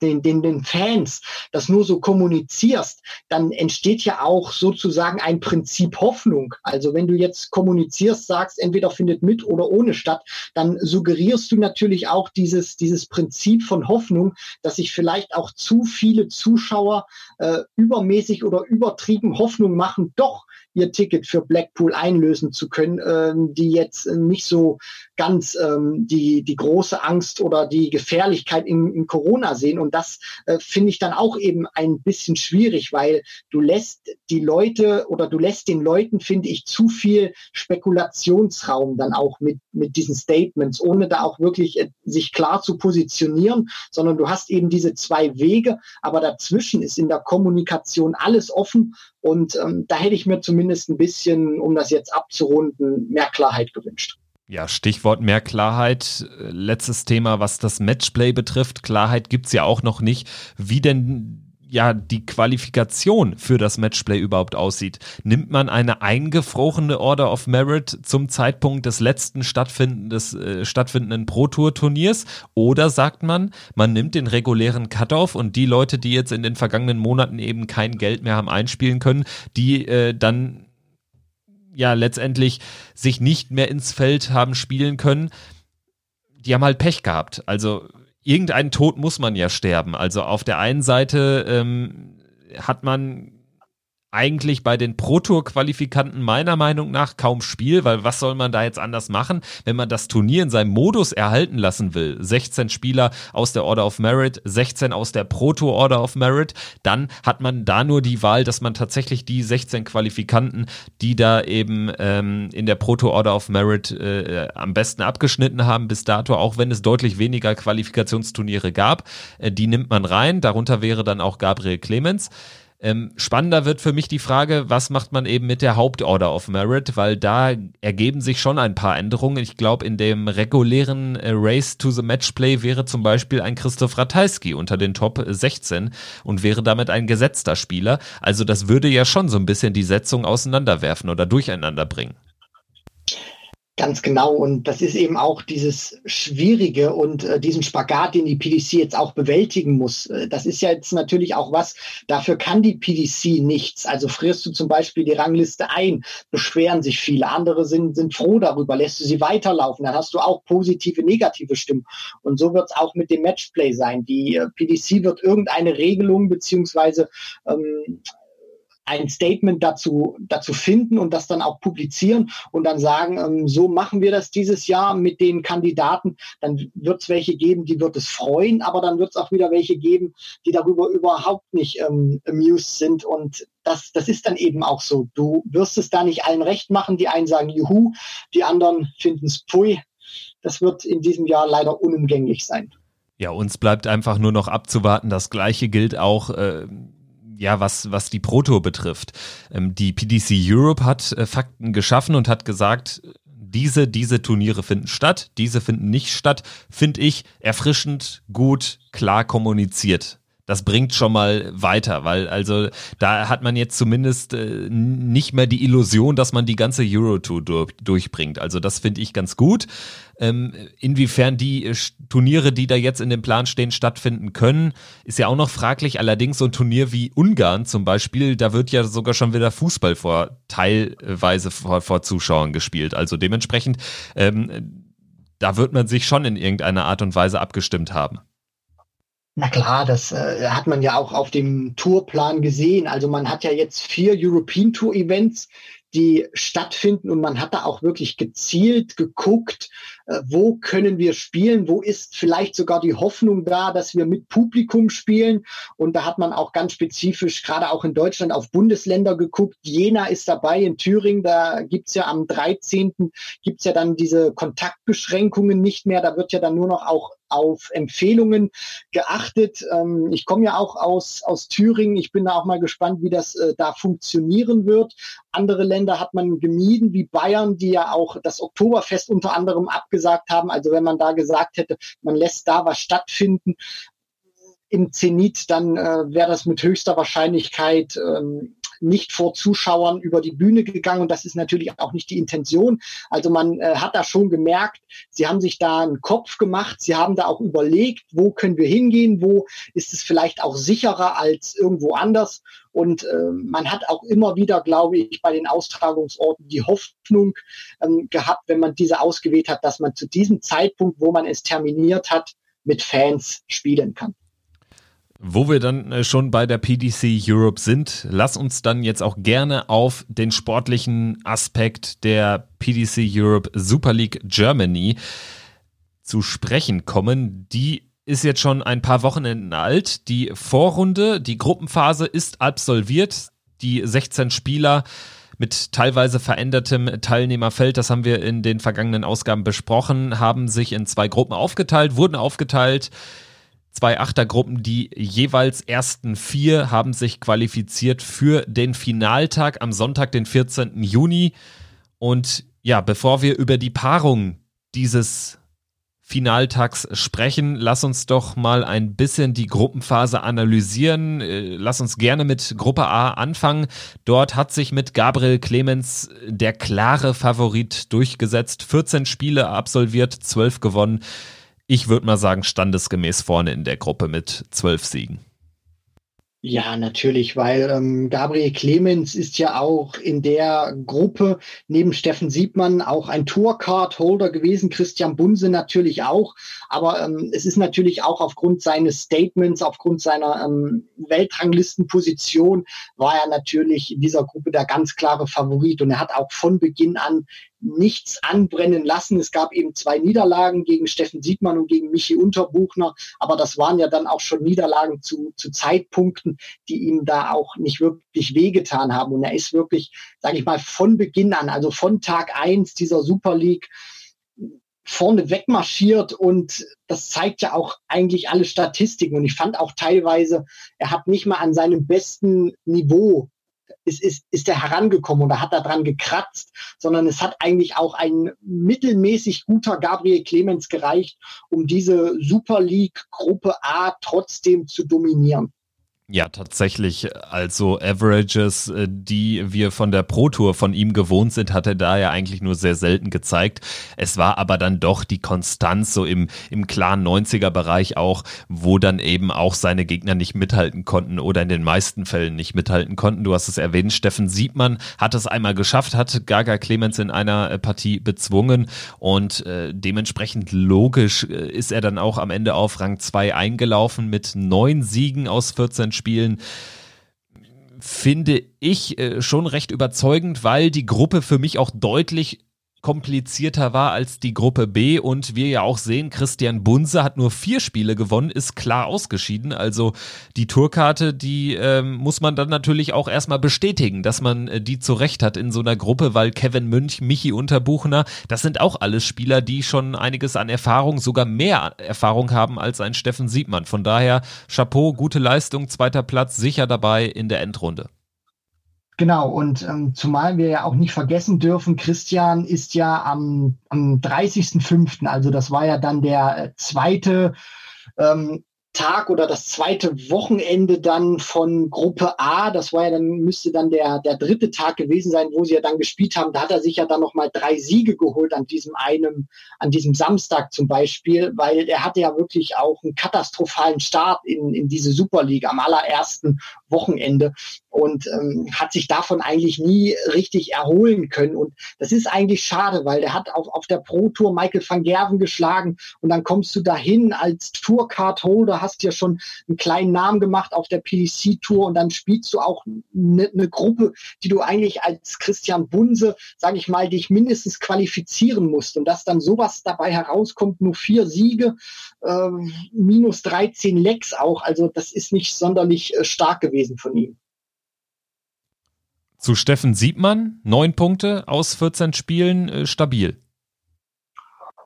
den, den, den Fans das nur so kommunizierst, dann entsteht ja auch sozusagen ein Prinzip Hoffnung. Also wenn du jetzt kommunizierst, sagst, entweder findet mit oder ohne statt, dann suggerierst du natürlich auch dieses, dieses Prinzip von Hoffnung, dass sich vielleicht auch zu viele Zuschauer äh, übermäßig oder übertrieben Hoffnung machen, doch ihr Ticket für Blackpool einlösen zu können, ähm, die jetzt nicht so ganz ähm, die, die große Angst oder die Gefährlichkeit in, in Corona sehen. Und das äh, finde ich dann auch eben ein bisschen schwierig, weil du lässt die Leute oder du lässt den Leuten, finde ich, zu viel Spekulationsraum dann auch mit, mit diesen Statements, ohne da auch wirklich äh, sich klar zu positionieren, sondern du hast eben diese zwei Wege, aber dazwischen ist in der Kommunikation alles offen und ähm, da hätte ich mir zumindest ein bisschen, um das jetzt abzurunden, mehr Klarheit gewünscht. Ja, Stichwort mehr Klarheit. Letztes Thema, was das Matchplay betrifft. Klarheit gibt's ja auch noch nicht. Wie denn ja die Qualifikation für das Matchplay überhaupt aussieht. Nimmt man eine eingefrorene Order of Merit zum Zeitpunkt des letzten stattfinden, des, äh, stattfindenden Pro Tour Turniers oder sagt man, man nimmt den regulären Cutoff und die Leute, die jetzt in den vergangenen Monaten eben kein Geld mehr haben einspielen können, die äh, dann ja letztendlich sich nicht mehr ins Feld haben spielen können, die haben halt Pech gehabt. Also irgendeinen Tod muss man ja sterben. Also auf der einen Seite ähm, hat man eigentlich bei den Pro-Tour-Qualifikanten meiner Meinung nach kaum Spiel, weil was soll man da jetzt anders machen, wenn man das Turnier in seinem Modus erhalten lassen will? 16 Spieler aus der Order of Merit, 16 aus der Pro-Tour Order of Merit, dann hat man da nur die Wahl, dass man tatsächlich die 16 Qualifikanten, die da eben ähm, in der Pro-Tour Order of Merit äh, am besten abgeschnitten haben bis dato, auch wenn es deutlich weniger Qualifikationsturniere gab, äh, die nimmt man rein, darunter wäre dann auch Gabriel Clemens Ähm, spannender wird für mich die Frage, was macht man eben mit der Hauptorder of Merit, weil da ergeben sich schon ein paar Änderungen. Ich glaube, in dem regulären äh, Race to the Matchplay wäre zum Beispiel ein Christoph Ratajski unter den Top 16 und wäre damit ein gesetzter Spieler. Also das würde ja schon so ein bisschen die Setzung auseinanderwerfen oder durcheinander bringen. Ganz genau. Und das ist eben auch dieses Schwierige und äh, diesen Spagat, den die PDC jetzt auch bewältigen muss. Äh, das ist ja jetzt natürlich auch was, dafür kann die PDC nichts. Also frierst du zum Beispiel die Rangliste ein, beschweren sich viele. Andere sind, sind froh darüber, lässt du sie weiterlaufen. Dann hast du auch positive, negative Stimmen. Und so wird es auch mit dem Matchplay sein. Die äh, PDC wird irgendeine Regelung beziehungsweise ähm, ein Statement dazu, dazu finden und das dann auch publizieren und dann sagen, ähm, so machen wir das dieses Jahr mit den Kandidaten. Dann wird es welche geben, die wird es freuen, aber dann wird es auch wieder welche geben, die darüber überhaupt nicht ähm, amused sind. Und das, das ist dann eben auch so. Du wirst es da nicht allen recht machen. Die einen sagen Juhu, die anderen finden es Pui. Das wird in diesem Jahr leider unumgänglich sein. Ja, uns bleibt einfach nur noch abzuwarten. Das gleiche gilt auch. Äh ja, was, was die Proto betrifft. Ähm, die PDC Europe hat äh, Fakten geschaffen und hat gesagt, diese, diese Turniere finden statt, diese finden nicht statt, finde ich erfrischend, gut, klar kommuniziert das bringt schon mal weiter, weil also da hat man jetzt zumindest äh, nicht mehr die Illusion, dass man die ganze Euro-Tour durch, durchbringt. Also das finde ich ganz gut. Ähm, inwiefern die äh, Turniere, die da jetzt in dem Plan stehen, stattfinden können, ist ja auch noch fraglich. Allerdings so ein Turnier wie Ungarn zum Beispiel, da wird ja sogar schon wieder Fußball vor teilweise vor, vor Zuschauern gespielt. Also dementsprechend, ähm, da wird man sich schon in irgendeiner Art und Weise abgestimmt haben. Na klar, das äh, hat man ja auch auf dem Tourplan gesehen. Also man hat ja jetzt vier European Tour Events, die stattfinden und man hat da auch wirklich gezielt geguckt, äh, wo können wir spielen, wo ist vielleicht sogar die Hoffnung da, dass wir mit Publikum spielen. Und da hat man auch ganz spezifisch, gerade auch in Deutschland, auf Bundesländer geguckt. Jena ist dabei in Thüringen, da gibt's ja am 13. gibt's ja dann diese Kontaktbeschränkungen nicht mehr. Da wird ja dann nur noch auch auf Empfehlungen geachtet. Ähm, ich komme ja auch aus, aus Thüringen. Ich bin da auch mal gespannt, wie das äh, da funktionieren wird. Andere Länder hat man gemieden, wie Bayern, die ja auch das Oktoberfest unter anderem abgesagt gesagt haben. Also wenn man da gesagt hätte, man lässt da was stattfinden im Zenit, dann äh, wäre das mit höchster Wahrscheinlichkeit ähm, nicht vor Zuschauern über die Bühne gegangen und das ist natürlich auch nicht die Intention. Also man äh, hat da schon gemerkt, sie haben sich da einen Kopf gemacht, sie haben da auch überlegt, wo können wir hingehen, wo ist es vielleicht auch sicherer als irgendwo anders und äh, man hat auch immer wieder, glaube ich, bei den Austragungsorten die Hoffnung ähm, gehabt, wenn man diese ausgewählt hat, dass man zu diesem Zeitpunkt, wo man es terminiert hat, mit Fans spielen kann. Wo wir dann äh, schon bei der PDC Europe sind, lass uns dann jetzt auch gerne auf den sportlichen Aspekt der PDC Europe Super League Germany zu sprechen kommen. Die ist jetzt schon ein paar Wochenenden alt. Die Vorrunde, die Gruppenphase ist absolviert. Die 16 Spieler mit teilweise verändertem Teilnehmerfeld, das haben wir in den vergangenen Ausgaben besprochen, haben sich in zwei Gruppen aufgeteilt, wurden aufgeteilt. Zwei Achtergruppen, die jeweils ersten vier haben sich qualifiziert für den Finaltag am Sonntag, den 14. Juni. Und ja, bevor wir über die Paarung dieses Finaltags sprechen. Lass uns doch mal ein bisschen die Gruppenphase analysieren. Äh, lass uns gerne mit Gruppe A anfangen. Dort hat sich mit Gabriel Clemens der klare Favorit durchgesetzt. 14 Spiele absolviert, 12 gewonnen. Ich würde mal sagen, standesgemäß vorne in der Gruppe mit 12 Siegen. Ja, natürlich, weil ähm, Gabriel Clemens ist ja auch in der Gruppe neben Steffen Siebmann auch ein Tourcard-Holder gewesen, Christian Bunse natürlich auch. Aber ähm, es ist natürlich auch aufgrund seines Statements, aufgrund seiner ähm, Weltranglistenposition, war er natürlich in dieser Gruppe der ganz klare Favorit. Und er hat auch von Beginn an nichts anbrennen lassen. Es gab eben zwei Niederlagen gegen Steffen Siegmann und gegen Michi Unterbuchner, aber das waren ja dann auch schon Niederlagen zu, zu Zeitpunkten, die ihm da auch nicht wirklich wehgetan haben. Und er ist wirklich, sage ich mal, von Beginn an, also von Tag eins dieser Super League, vorne wegmarschiert und das zeigt ja auch eigentlich alle Statistiken. Und ich fand auch teilweise, er hat nicht mal an seinem besten Niveau ist, ist, ist er herangekommen oder hat da dran gekratzt, sondern es hat eigentlich auch ein mittelmäßig guter Gabriel Clemens gereicht, um diese Super League Gruppe A trotzdem zu dominieren. Ja, tatsächlich. Also Averages, äh, die wir von der Pro Tour von ihm gewohnt sind, hat er da ja eigentlich nur sehr selten gezeigt. Es war aber dann doch die Konstanz so im, im klaren 90er Bereich auch, wo dann eben auch seine Gegner nicht mithalten konnten oder in den meisten Fällen nicht mithalten konnten. Du hast es erwähnt, Steffen Siebmann hat es einmal geschafft, hat Gaga Clemens in einer äh, Partie bezwungen und äh, dementsprechend logisch äh, ist er dann auch am Ende auf Rang 2 eingelaufen mit neun Siegen aus 14 Spielen finde ich äh, schon recht überzeugend, weil die Gruppe für mich auch deutlich komplizierter war als die Gruppe B und wir ja auch sehen, Christian Bunse hat nur vier Spiele gewonnen, ist klar ausgeschieden. Also die Tourkarte, die ähm, muss man dann natürlich auch erstmal bestätigen, dass man äh, die zurecht hat in so einer Gruppe, weil Kevin Münch, Michi Unterbuchner, das sind auch alles Spieler, die schon einiges an Erfahrung, sogar mehr Erfahrung haben als ein Steffen Siebmann. Von daher Chapeau, gute Leistung, zweiter Platz, sicher dabei in der Endrunde. Genau, und ähm, zumal wir ja auch nicht vergessen dürfen, Christian ist ja am, am 30.05., also das war ja dann der äh, zweite ähm, Tag oder das zweite Wochenende dann von Gruppe A, das war ja dann, müsste dann der, der dritte Tag gewesen sein, wo sie ja dann gespielt haben. Da hat er sich ja dann nochmal drei Siege geholt an diesem einem, an diesem Samstag zum Beispiel, weil er hatte ja wirklich auch einen katastrophalen Start in, in diese Superliga am allerersten Wochenende und ähm, hat sich davon eigentlich nie richtig erholen können. Und das ist eigentlich schade, weil der hat auf, auf der Pro Tour Michael van Gerven geschlagen und dann kommst du dahin als Tourcard-Holder, hast dir schon einen kleinen Namen gemacht auf der PDC-Tour und dann spielst du auch eine ne Gruppe, die du eigentlich als Christian Bunse, sage ich mal, dich mindestens qualifizieren musst. Und dass dann sowas dabei herauskommt, nur vier Siege, äh, minus 13 Lecks auch, also das ist nicht sonderlich äh, stark gewesen von ihm. Zu Steffen Siebmann, neun Punkte aus 14 Spielen, äh, stabil.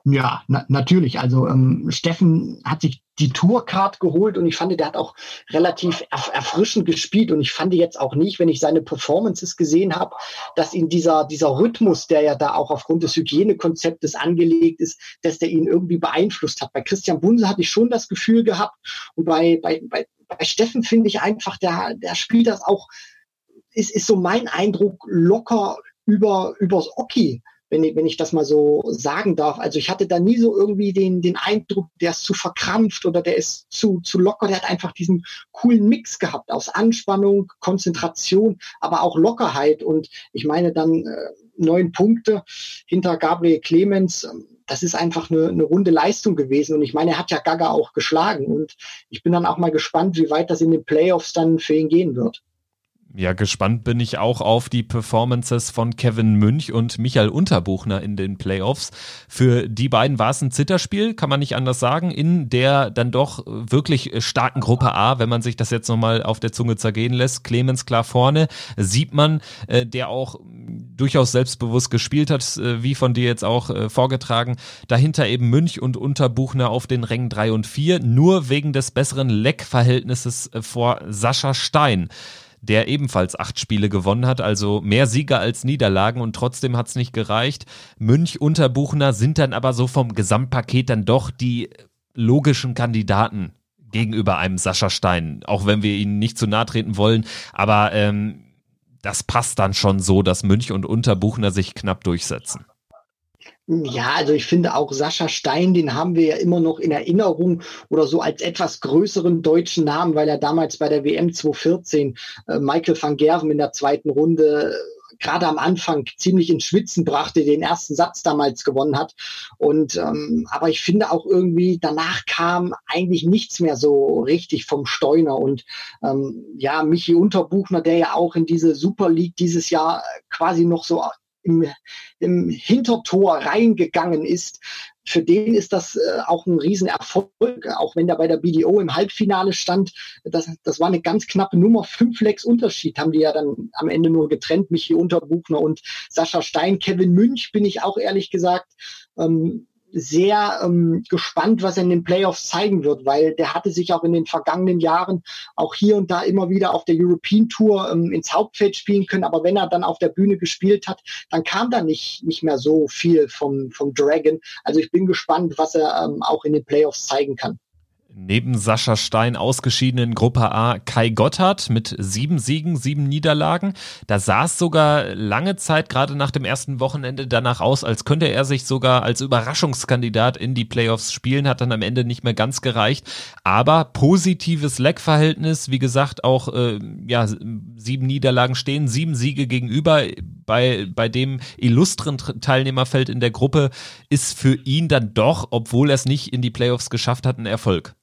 Ja, na, natürlich. Also ähm, Steffen hat sich die Tourcard geholt und ich fand, der hat auch relativ erf erfrischend gespielt und ich fand jetzt auch nicht, wenn ich seine Performances gesehen habe, dass ihn dieser, dieser Rhythmus, der ja da auch aufgrund des Hygienekonzeptes angelegt ist, dass der ihn irgendwie beeinflusst hat. Bei Christian Bunse hatte ich schon das Gefühl gehabt und bei, bei, bei, bei Steffen finde ich einfach, der, der spielt das auch ist, ist so mein Eindruck locker über, übers Oki, wenn ich, wenn ich das mal so sagen darf. Also ich hatte da nie so irgendwie den, den Eindruck, der ist zu verkrampft oder der ist zu, zu locker. Der hat einfach diesen coolen Mix gehabt aus Anspannung, Konzentration, aber auch Lockerheit. Und ich meine dann äh, neun Punkte hinter Gabriel Clemens. Das ist einfach eine, eine runde Leistung gewesen. Und ich meine, er hat ja Gaga auch geschlagen. Und ich bin dann auch mal gespannt, wie weit das in den Playoffs dann für ihn gehen wird. Ja, gespannt bin ich auch auf die Performances von Kevin Münch und Michael Unterbuchner in den Playoffs. Für die beiden war es ein Zitterspiel, kann man nicht anders sagen, in der dann doch wirklich starken Gruppe A, wenn man sich das jetzt nochmal auf der Zunge zergehen lässt. Clemens klar vorne, sieht man, äh, der auch durchaus selbstbewusst gespielt hat, äh, wie von dir jetzt auch äh, vorgetragen. Dahinter eben Münch und Unterbuchner auf den Rängen 3 und 4, nur wegen des besseren Leckverhältnisses vor Sascha Stein der ebenfalls acht Spiele gewonnen hat, also mehr Sieger als Niederlagen und trotzdem hat es nicht gereicht. Münch, Unterbuchner sind dann aber so vom Gesamtpaket dann doch die logischen Kandidaten gegenüber einem Sascha Stein, auch wenn wir ihnen nicht zu nahe treten wollen, aber ähm, das passt dann schon so, dass Münch und Unterbuchner sich knapp durchsetzen. Ja, also ich finde auch Sascha Stein, den haben wir ja immer noch in Erinnerung oder so als etwas größeren deutschen Namen, weil er damals bei der WM 2014 äh, Michael van Gerven in der zweiten Runde äh, gerade am Anfang ziemlich ins Schwitzen brachte, den ersten Satz damals gewonnen hat. Und ähm, aber ich finde auch irgendwie danach kam eigentlich nichts mehr so richtig vom Steuner und ähm, ja Michi Unterbuchner, der ja auch in diese Super League dieses Jahr quasi noch so im, im Hintertor reingegangen ist, für den ist das äh, auch ein Riesenerfolg, auch wenn der bei der BDO im Halbfinale stand. Das, das war eine ganz knappe Nummer. Fünf Lecks Unterschied haben die ja dann am Ende nur getrennt, Michi Unterbuchner und Sascha Stein. Kevin Münch bin ich auch ehrlich gesagt ähm, sehr ähm, gespannt, was er in den Playoffs zeigen wird, weil der hatte sich auch in den vergangenen Jahren auch hier und da immer wieder auf der European Tour ähm, ins Hauptfeld spielen können. Aber wenn er dann auf der Bühne gespielt hat, dann kam da nicht, nicht mehr so viel vom, vom Dragon. Also ich bin gespannt, was er ähm, auch in den Playoffs zeigen kann. Neben Sascha Stein ausgeschieden in Gruppe A Kai Gotthard mit sieben Siegen, sieben Niederlagen. Da sah es sogar lange Zeit, gerade nach dem ersten Wochenende, danach aus, als könnte er sich sogar als Überraschungskandidat in die Playoffs spielen, hat dann am Ende nicht mehr ganz gereicht. Aber positives Leckverhältnis, wie gesagt, auch äh, ja, sieben Niederlagen stehen, sieben Siege gegenüber. Bei, bei dem illustren Teilnehmerfeld in der Gruppe ist für ihn dann doch, obwohl er es nicht in die Playoffs geschafft hat, ein Erfolg.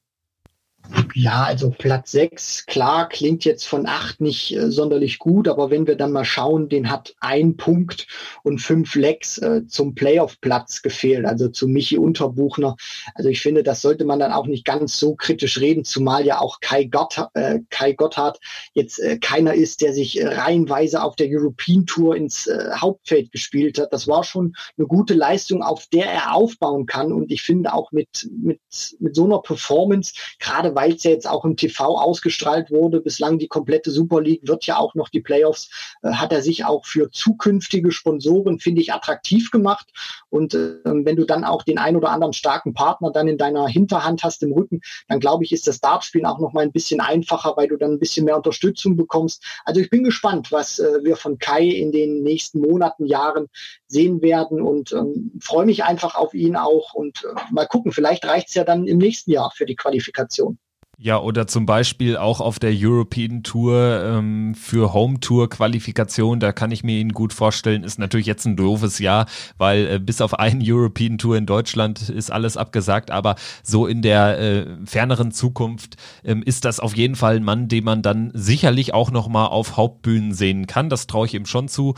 Ja, also Platz 6, klar, klingt jetzt von 8 nicht äh, sonderlich gut, aber wenn wir dann mal schauen, den hat ein Punkt und fünf Lecks äh, zum Playoff-Platz gefehlt, also zu Michi Unterbuchner. Also ich finde, das sollte man dann auch nicht ganz so kritisch reden, zumal ja auch Kai, Gott, äh, Kai Gotthard jetzt äh, keiner ist, der sich äh, reihenweise auf der European Tour ins äh, Hauptfeld gespielt hat. Das war schon eine gute Leistung, auf der er aufbauen kann und ich finde auch mit, mit, mit so einer Performance, gerade weil es ja jetzt auch im TV ausgestrahlt wurde, bislang die komplette Super League, wird ja auch noch die Playoffs, äh, hat er sich auch für zukünftige Sponsoren, finde ich, attraktiv gemacht. Und äh, wenn du dann auch den ein oder anderen starken Partner dann in deiner Hinterhand hast im Rücken, dann glaube ich, ist das Dartspielen auch noch mal ein bisschen einfacher, weil du dann ein bisschen mehr Unterstützung bekommst. Also ich bin gespannt, was äh, wir von Kai in den nächsten Monaten, Jahren sehen werden und ähm, freue mich einfach auf ihn auch und äh, mal gucken, vielleicht reicht es ja dann im nächsten Jahr für die Qualifikation. Ja, oder zum Beispiel auch auf der European Tour ähm, für Home Tour Qualifikation, da kann ich mir ihn gut vorstellen, ist natürlich jetzt ein doofes Jahr, weil äh, bis auf einen European Tour in Deutschland ist alles abgesagt, aber so in der äh, ferneren Zukunft ähm, ist das auf jeden Fall ein Mann, den man dann sicherlich auch nochmal auf Hauptbühnen sehen kann, das traue ich ihm schon zu.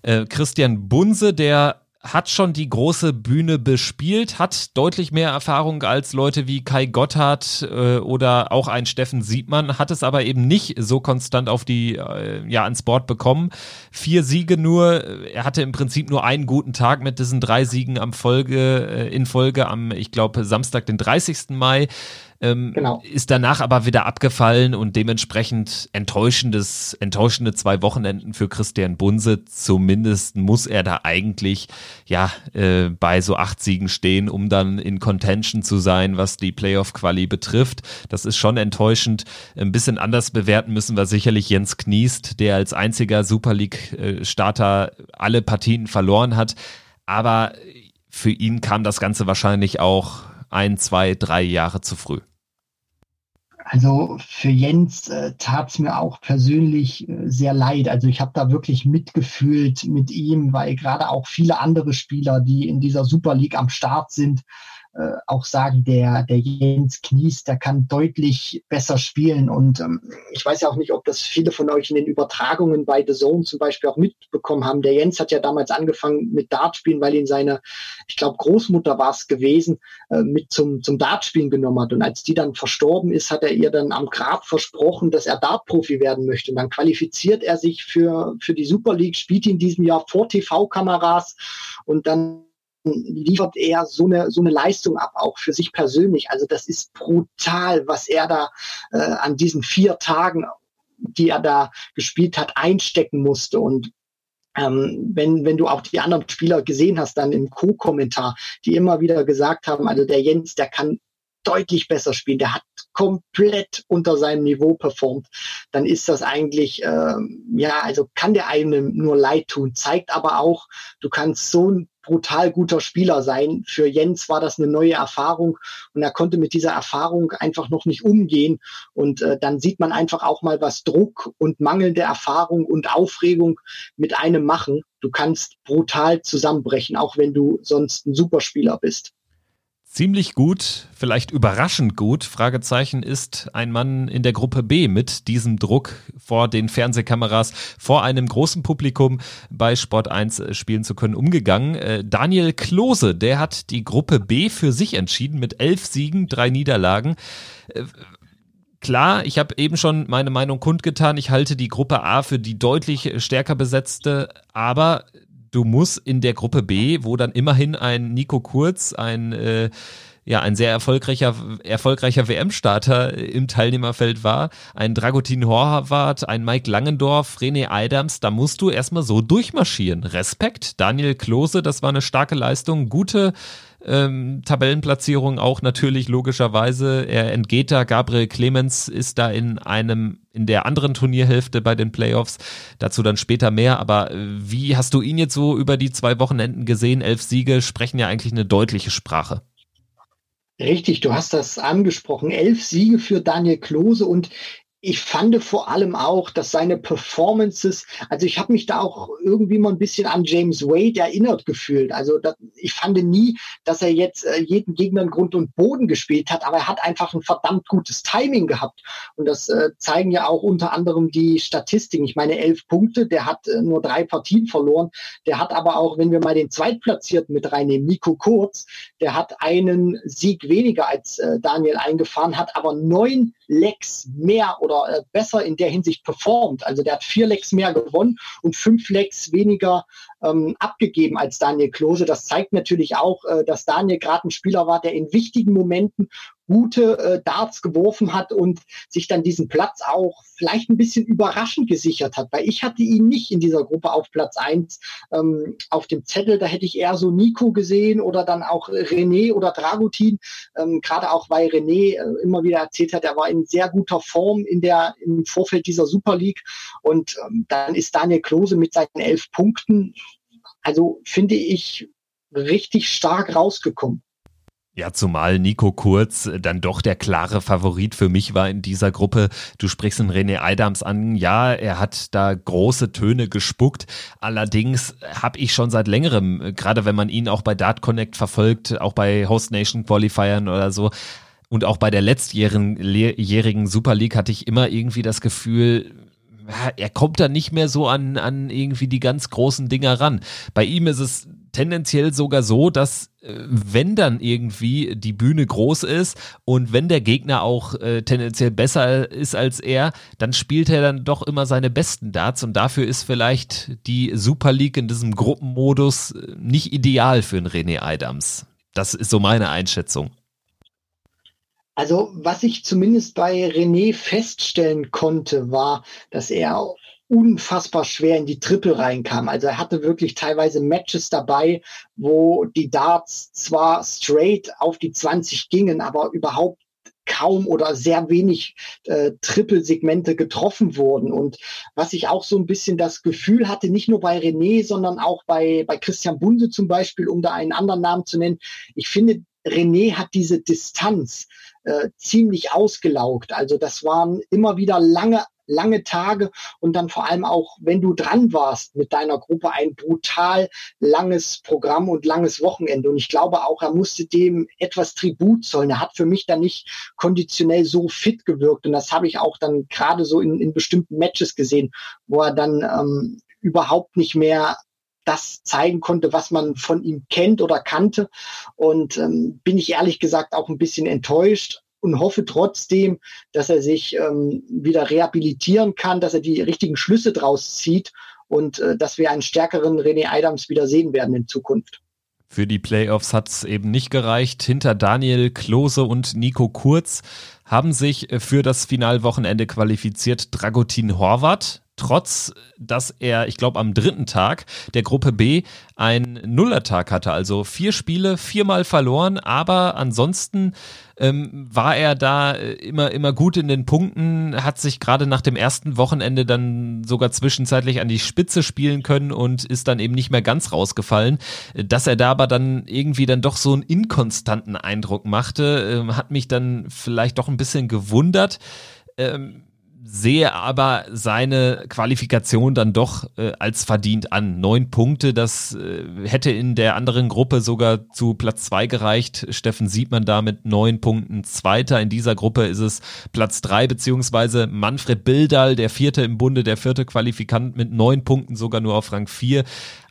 Äh, Christian Bunse, der hat schon die große Bühne bespielt, hat deutlich mehr Erfahrung als Leute wie Kai Gotthard äh, oder auch ein Steffen Siebmann, hat es aber eben nicht so konstant auf die, äh, ja, ans Board bekommen. Vier Siege nur, er hatte im Prinzip nur einen guten Tag mit diesen drei Siegen am Folge, äh, in Folge am, ich glaube, Samstag, den 30. Mai. Ähm, genau. Ist danach aber wieder abgefallen und dementsprechend enttäuschendes, enttäuschende zwei Wochenenden für Christian Bunse. Zumindest muss er da eigentlich ja äh, bei so acht Siegen stehen, um dann in Contention zu sein, was die Playoff-Quali betrifft. Das ist schon enttäuschend. Ein bisschen anders bewerten müssen wir sicherlich Jens Kniest, der als einziger Super League-Starter alle Partien verloren hat. Aber für ihn kam das Ganze wahrscheinlich auch ein, zwei, drei Jahre zu früh. Also für Jens äh, tat es mir auch persönlich äh, sehr leid. Also ich habe da wirklich mitgefühlt mit ihm, weil gerade auch viele andere Spieler, die in dieser Super League am Start sind, äh, auch sagen, der, der Jens Knies, der kann deutlich besser spielen. Und ähm, ich weiß ja auch nicht, ob das viele von euch in den Übertragungen bei The Zone zum Beispiel auch mitbekommen haben. Der Jens hat ja damals angefangen mit Dartspielen, weil ihn seine, ich glaube, Großmutter war es gewesen, äh, mit zum, zum Dartspielen genommen hat. Und als die dann verstorben ist, hat er ihr dann am Grab versprochen, dass er Dartprofi werden möchte. Und dann qualifiziert er sich für, für die Super League, spielt in diesem Jahr vor TV-Kameras und dann liefert er so eine, so eine Leistung ab, auch für sich persönlich. Also das ist brutal, was er da äh, an diesen vier Tagen, die er da gespielt hat, einstecken musste. Und ähm, wenn, wenn du auch die anderen Spieler gesehen hast, dann im Co-Kommentar, die immer wieder gesagt haben, also der Jens, der kann deutlich besser spielen, der hat komplett unter seinem Niveau performt, dann ist das eigentlich, äh, ja, also kann der einem nur leid tun, zeigt aber auch, du kannst so ein brutal guter Spieler sein. Für Jens war das eine neue Erfahrung und er konnte mit dieser Erfahrung einfach noch nicht umgehen. Und äh, dann sieht man einfach auch mal, was Druck und mangelnde Erfahrung und Aufregung mit einem machen. Du kannst brutal zusammenbrechen, auch wenn du sonst ein Superspieler bist ziemlich gut, vielleicht überraschend gut, Fragezeichen, ist ein Mann in der Gruppe B mit diesem Druck vor den Fernsehkameras, vor einem großen Publikum bei Sport 1 spielen zu können, umgegangen. Äh, Daniel Klose, der hat die Gruppe B für sich entschieden mit elf Siegen, drei Niederlagen. Äh, klar, ich habe eben schon meine Meinung kundgetan. Ich halte die Gruppe A für die deutlich stärker besetzte, aber du musst in der Gruppe B, wo dann immerhin ein Nico Kurz, ein äh, ja ein sehr erfolgreicher erfolgreicher WM-Starter im Teilnehmerfeld war, ein Dragutin Horvath, ein Mike Langendorf, René Adams, da musst du erstmal so durchmarschieren. Respekt, Daniel Klose, das war eine starke Leistung, gute ähm, Tabellenplatzierung auch natürlich logischerweise. Er entgeht da. Gabriel Clemens ist da in einem, in der anderen Turnierhälfte bei den Playoffs. Dazu dann später mehr. Aber äh, wie hast du ihn jetzt so über die zwei Wochenenden gesehen? Elf Siege sprechen ja eigentlich eine deutliche Sprache. Richtig, du hast das angesprochen. Elf Siege für Daniel Klose und ich fand vor allem auch, dass seine Performances, also ich habe mich da auch irgendwie mal ein bisschen an James Wade erinnert gefühlt. Also das, ich fand nie, dass er jetzt äh, jeden Gegner in Grund und Boden gespielt hat, aber er hat einfach ein verdammt gutes Timing gehabt. Und das äh, zeigen ja auch unter anderem die Statistiken. Ich meine, elf Punkte, der hat äh, nur drei Partien verloren. Der hat aber auch, wenn wir mal den Zweitplatzierten mit reinnehmen, Nico Kurz, der hat einen Sieg weniger als äh, Daniel eingefahren, hat aber neun Lecks mehr oder äh, besser in der Hinsicht performt. Also der hat vier Lecks mehr gewonnen und fünf Lecks weniger ähm, abgegeben als Daniel Klose. Das zeigt natürlich auch, äh, dass Daniel gerade ein Spieler war, der in wichtigen Momenten gute äh, Darts geworfen hat und sich dann diesen Platz auch vielleicht ein bisschen überraschend gesichert hat, weil ich hatte ihn nicht in dieser Gruppe auf Platz eins ähm, auf dem Zettel. Da hätte ich eher so Nico gesehen oder dann auch René oder Dragutin, ähm, gerade auch weil René äh, immer wieder erzählt hat, er war in sehr guter Form in der im Vorfeld dieser Super League und ähm, dann ist Daniel Klose mit seinen elf Punkten, also finde ich richtig stark rausgekommen. Ja, zumal Nico Kurz dann doch der klare Favorit für mich war in dieser Gruppe. Du sprichst den René Adams an. Ja, er hat da große Töne gespuckt. Allerdings habe ich schon seit längerem, gerade wenn man ihn auch bei Dart Connect verfolgt, auch bei Host Nation Qualifiern oder so, und auch bei der letztjährigen Super League hatte ich immer irgendwie das Gefühl, er kommt da nicht mehr so an, an irgendwie die ganz großen Dinger ran. Bei ihm ist es tendenziell sogar so, dass äh, wenn dann irgendwie die Bühne groß ist und wenn der Gegner auch äh, tendenziell besser ist als er, dann spielt er dann doch immer seine besten Darts und dafür ist vielleicht die Super League in diesem Gruppenmodus äh, nicht ideal für einen René Adams. Das ist so meine Einschätzung. Also was ich zumindest bei René feststellen konnte, war, dass er unfassbar schwer in die Triple reinkam. Also er hatte wirklich teilweise Matches dabei, wo die Darts zwar straight auf die 20 gingen, aber überhaupt kaum oder sehr wenig äh, Triple-Segmente getroffen wurden. Und was ich auch so ein bisschen das Gefühl hatte, nicht nur bei René, sondern auch bei, bei Christian Bunse zum Beispiel, um da einen anderen Namen zu nennen, ich finde, René hat diese Distanz äh, ziemlich ausgelaugt. Also das waren immer wieder lange lange Tage und dann vor allem auch, wenn du dran warst mit deiner Gruppe, ein brutal langes Programm und langes Wochenende. Und ich glaube auch, er musste dem etwas Tribut zollen. Er hat für mich dann nicht konditionell so fit gewirkt. Und das habe ich auch dann gerade so in, in bestimmten Matches gesehen, wo er dann ähm, überhaupt nicht mehr das zeigen konnte, was man von ihm kennt oder kannte. Und ähm, bin ich ehrlich gesagt auch ein bisschen enttäuscht und hoffe trotzdem, dass er sich ähm, wieder rehabilitieren kann, dass er die richtigen Schlüsse draus zieht und äh, dass wir einen stärkeren René Adams wieder sehen werden in Zukunft. Für die Playoffs hat es eben nicht gereicht. Hinter Daniel Klose und Nico Kurz haben sich für das Finalwochenende qualifiziert Dragutin Horvath, trotz dass er, ich glaube, am dritten Tag der Gruppe B einen Nullertag hatte. Also vier Spiele, viermal verloren, aber ansonsten ähm, war er da äh, immer, immer gut in den Punkten, hat sich gerade nach dem ersten Wochenende dann sogar zwischenzeitlich an die Spitze spielen können und ist dann eben nicht mehr ganz rausgefallen. Dass er da aber dann irgendwie dann doch so einen inkonstanten Eindruck machte, äh, hat mich dann vielleicht doch ein bisschen gewundert. Ähm, sehe aber seine Qualifikation dann doch äh, als verdient an. Neun Punkte, das äh, hätte in der anderen Gruppe sogar zu Platz zwei gereicht. Steffen sieht man da mit neun Punkten Zweiter. In dieser Gruppe ist es Platz drei, beziehungsweise Manfred Bildal, der vierte im Bunde, der vierte Qualifikant mit neun Punkten sogar nur auf Rang vier.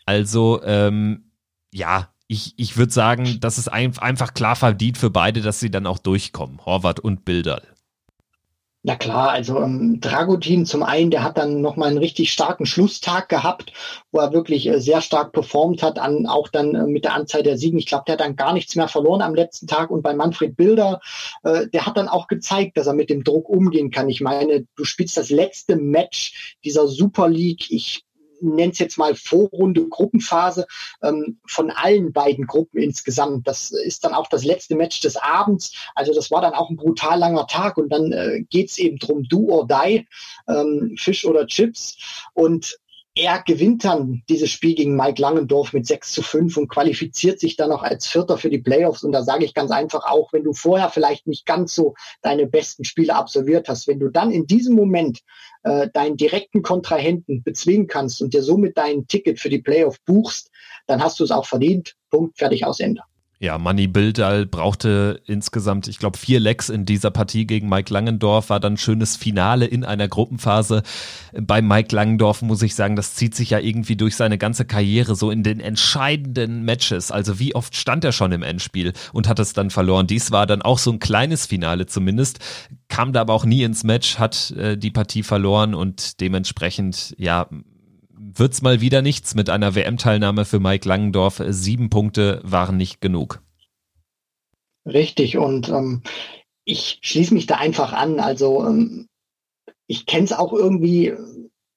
Also, ähm, ja, ich, ich würde sagen, das ist ein, einfach klar verdient für beide, dass sie dann auch durchkommen, Horvath und Bildal. Na klar, also ähm, Dragutin zum einen, der hat dann nochmal einen richtig starken Schlusstag gehabt, wo er wirklich äh, sehr stark performt hat, an, auch dann äh, mit der Anzahl der Siegen. Ich glaube, der hat dann gar nichts mehr verloren am letzten Tag. Und bei Manfred Bilder, äh, der hat dann auch gezeigt, dass er mit dem Druck umgehen kann. Ich meine, du spielst das letzte Match dieser Super League. Ich nenne es jetzt mal Vorrunde, Gruppenphase ähm, von allen beiden Gruppen insgesamt. Das ist dann auch das letzte Match des Abends. Also das war dann auch ein brutal langer Tag und dann äh, geht es eben drum, do or die, ähm, Fisch oder Chips. Und er gewinnt dann dieses Spiel gegen Mike Langendorf mit 6 zu 5 und qualifiziert sich dann noch als Vierter für die Playoffs. Und da sage ich ganz einfach auch, wenn du vorher vielleicht nicht ganz so deine besten Spiele absolviert hast, wenn du dann in diesem Moment äh, deinen direkten Kontrahenten bezwingen kannst und dir somit dein Ticket für die Playoff buchst, dann hast du es auch verdient. Punkt, fertig, aus Ende. Ja, Manny Bildal brauchte insgesamt, ich glaube, vier Lecks in dieser Partie gegen Mike Langendorf, war dann schönes Finale in einer Gruppenphase. Bei Mike Langendorf muss ich sagen, das zieht sich ja irgendwie durch seine ganze Karriere so in den entscheidenden Matches. Also wie oft stand er schon im Endspiel und hat es dann verloren. Dies war dann auch so ein kleines Finale zumindest, kam da aber auch nie ins Match, hat äh, die Partie verloren und dementsprechend, ja, wird's mal wieder nichts mit einer WM-Teilnahme für Mike Langendorf. Sieben Punkte waren nicht genug. Richtig, und ähm, ich schließe mich da einfach an. Also ähm, ich kenne es auch irgendwie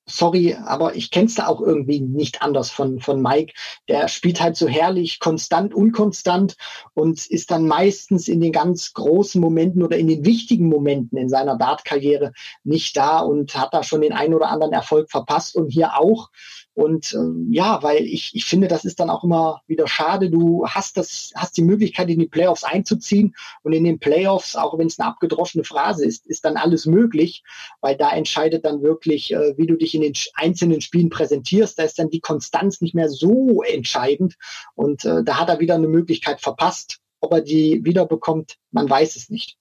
sorry, aber ich kenne es da auch irgendwie nicht anders von, von Mike. Der spielt halt so herrlich, konstant, unkonstant und ist dann meistens in den ganz großen Momenten oder in den wichtigen Momenten in seiner Dartkarriere nicht da und hat da schon den einen oder anderen Erfolg verpasst und hier auch. Und ähm, ja, weil ich, ich finde, das ist dann auch immer wieder schade. Du hast das, hast die Möglichkeit, in die Playoffs einzuziehen und in den Playoffs, auch wenn es eine abgedroschene Phrase ist, ist dann alles möglich, weil da entscheidet dann wirklich, äh, wie du dich in den einzelnen Spielen präsentierst. Da ist dann die Konstanz nicht mehr so entscheidend. Und äh, da hat er wieder eine Möglichkeit verpasst. Ob er die wiederbekommt, man weiß es nicht.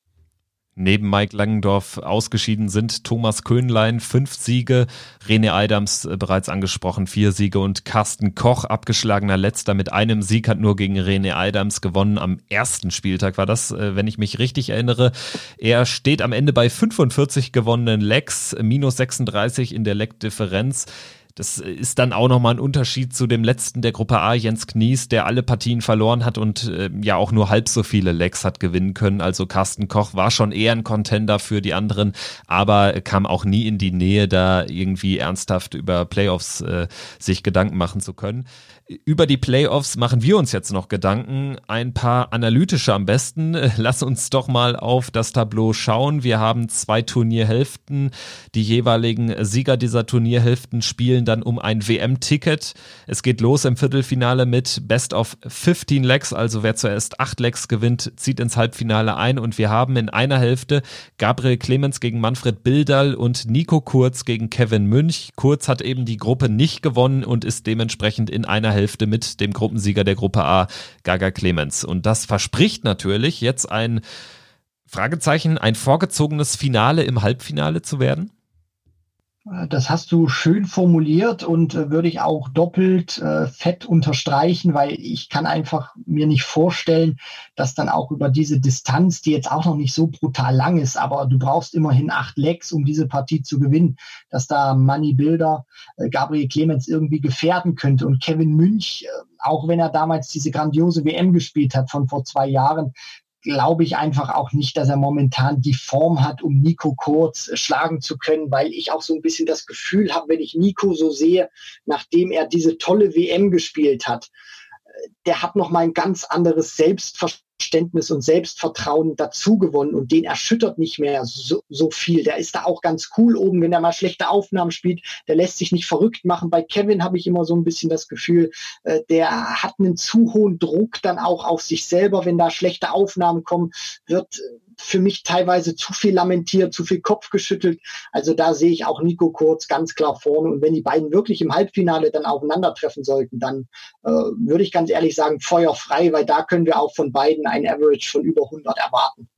Neben Mike Langendorf ausgeschieden sind Thomas Köhnlein, fünf Siege, René Adams äh, bereits angesprochen, vier Siege und Carsten Koch, abgeschlagener Letzter mit einem Sieg, hat nur gegen René Adams gewonnen. Am ersten Spieltag war das, äh, wenn ich mich richtig erinnere. Er steht am Ende bei 45 gewonnenen Lecks, minus 36 in der Leckdifferenz. Das ist dann auch nochmal ein Unterschied zu dem letzten der Gruppe A, Jens Knies, der alle Partien verloren hat und äh, ja auch nur halb so viele Lecks hat gewinnen können. Also Carsten Koch war schon eher ein Contender für die anderen, aber kam auch nie in die Nähe, da irgendwie ernsthaft über Playoffs äh, sich Gedanken machen zu können. Über die Playoffs machen wir uns jetzt noch Gedanken. Ein paar analytische am besten. Lass uns doch mal auf das Tableau schauen. Wir haben zwei Turnierhälften. Die jeweiligen Sieger dieser Turnierhälften spielen dann um ein WM-Ticket. Es geht los im Viertelfinale mit Best of 15 Legs. Also wer zuerst acht Legs gewinnt, zieht ins Halbfinale ein. Und wir haben in einer Hälfte Gabriel Clemens gegen Manfred Bildal und Nico Kurz gegen Kevin Münch. Kurz hat eben die Gruppe nicht gewonnen und ist dementsprechend in einer Hälfte mit dem Gruppensieger der Gruppe A, Gaga Clemens. Und das verspricht natürlich jetzt ein Fragezeichen, ein vorgezogenes Finale im Halbfinale zu werden? Das hast du schön formuliert und äh, würde ich auch doppelt äh, fett unterstreichen, weil ich kann einfach mir nicht vorstellen, dass dann auch über diese Distanz, die jetzt auch noch nicht so brutal lang ist, aber du brauchst immerhin acht Lecks, um diese Partie zu gewinnen, dass da Manny Bilder äh, Gabriel Clemens irgendwie gefährden könnte. Und Kevin Münch, äh, auch wenn er damals diese grandiose WM gespielt hat von vor zwei Jahren, glaube ich einfach auch nicht, dass er momentan die Form hat, um Nico Kurz schlagen zu können, weil ich auch so ein bisschen das Gefühl habe, wenn ich Nico so sehe, nachdem er diese tolle WM gespielt hat, der hat noch mal ein ganz anderes Selbstverständnis und Selbstvertrauen dazu gewonnen und den erschüttert nicht mehr so, so viel. Der ist da auch ganz cool oben, wenn er mal schlechte Aufnahmen spielt. Der lässt sich nicht verrückt machen. Bei Kevin habe ich immer so ein bisschen das Gefühl, äh, der hat einen zu hohen Druck dann auch auf sich selber, wenn da schlechte Aufnahmen kommen, wird für mich teilweise zu viel lamentiert, zu viel Kopf geschüttelt. Also da sehe ich auch Nico Kurz ganz klar vorne. Und wenn die beiden wirklich im Halbfinale dann aufeinandertreffen sollten, dann äh, würde ich ganz ehrlich sagen, feuerfrei, weil da können wir auch von beiden ein Average von über 100 erwarten.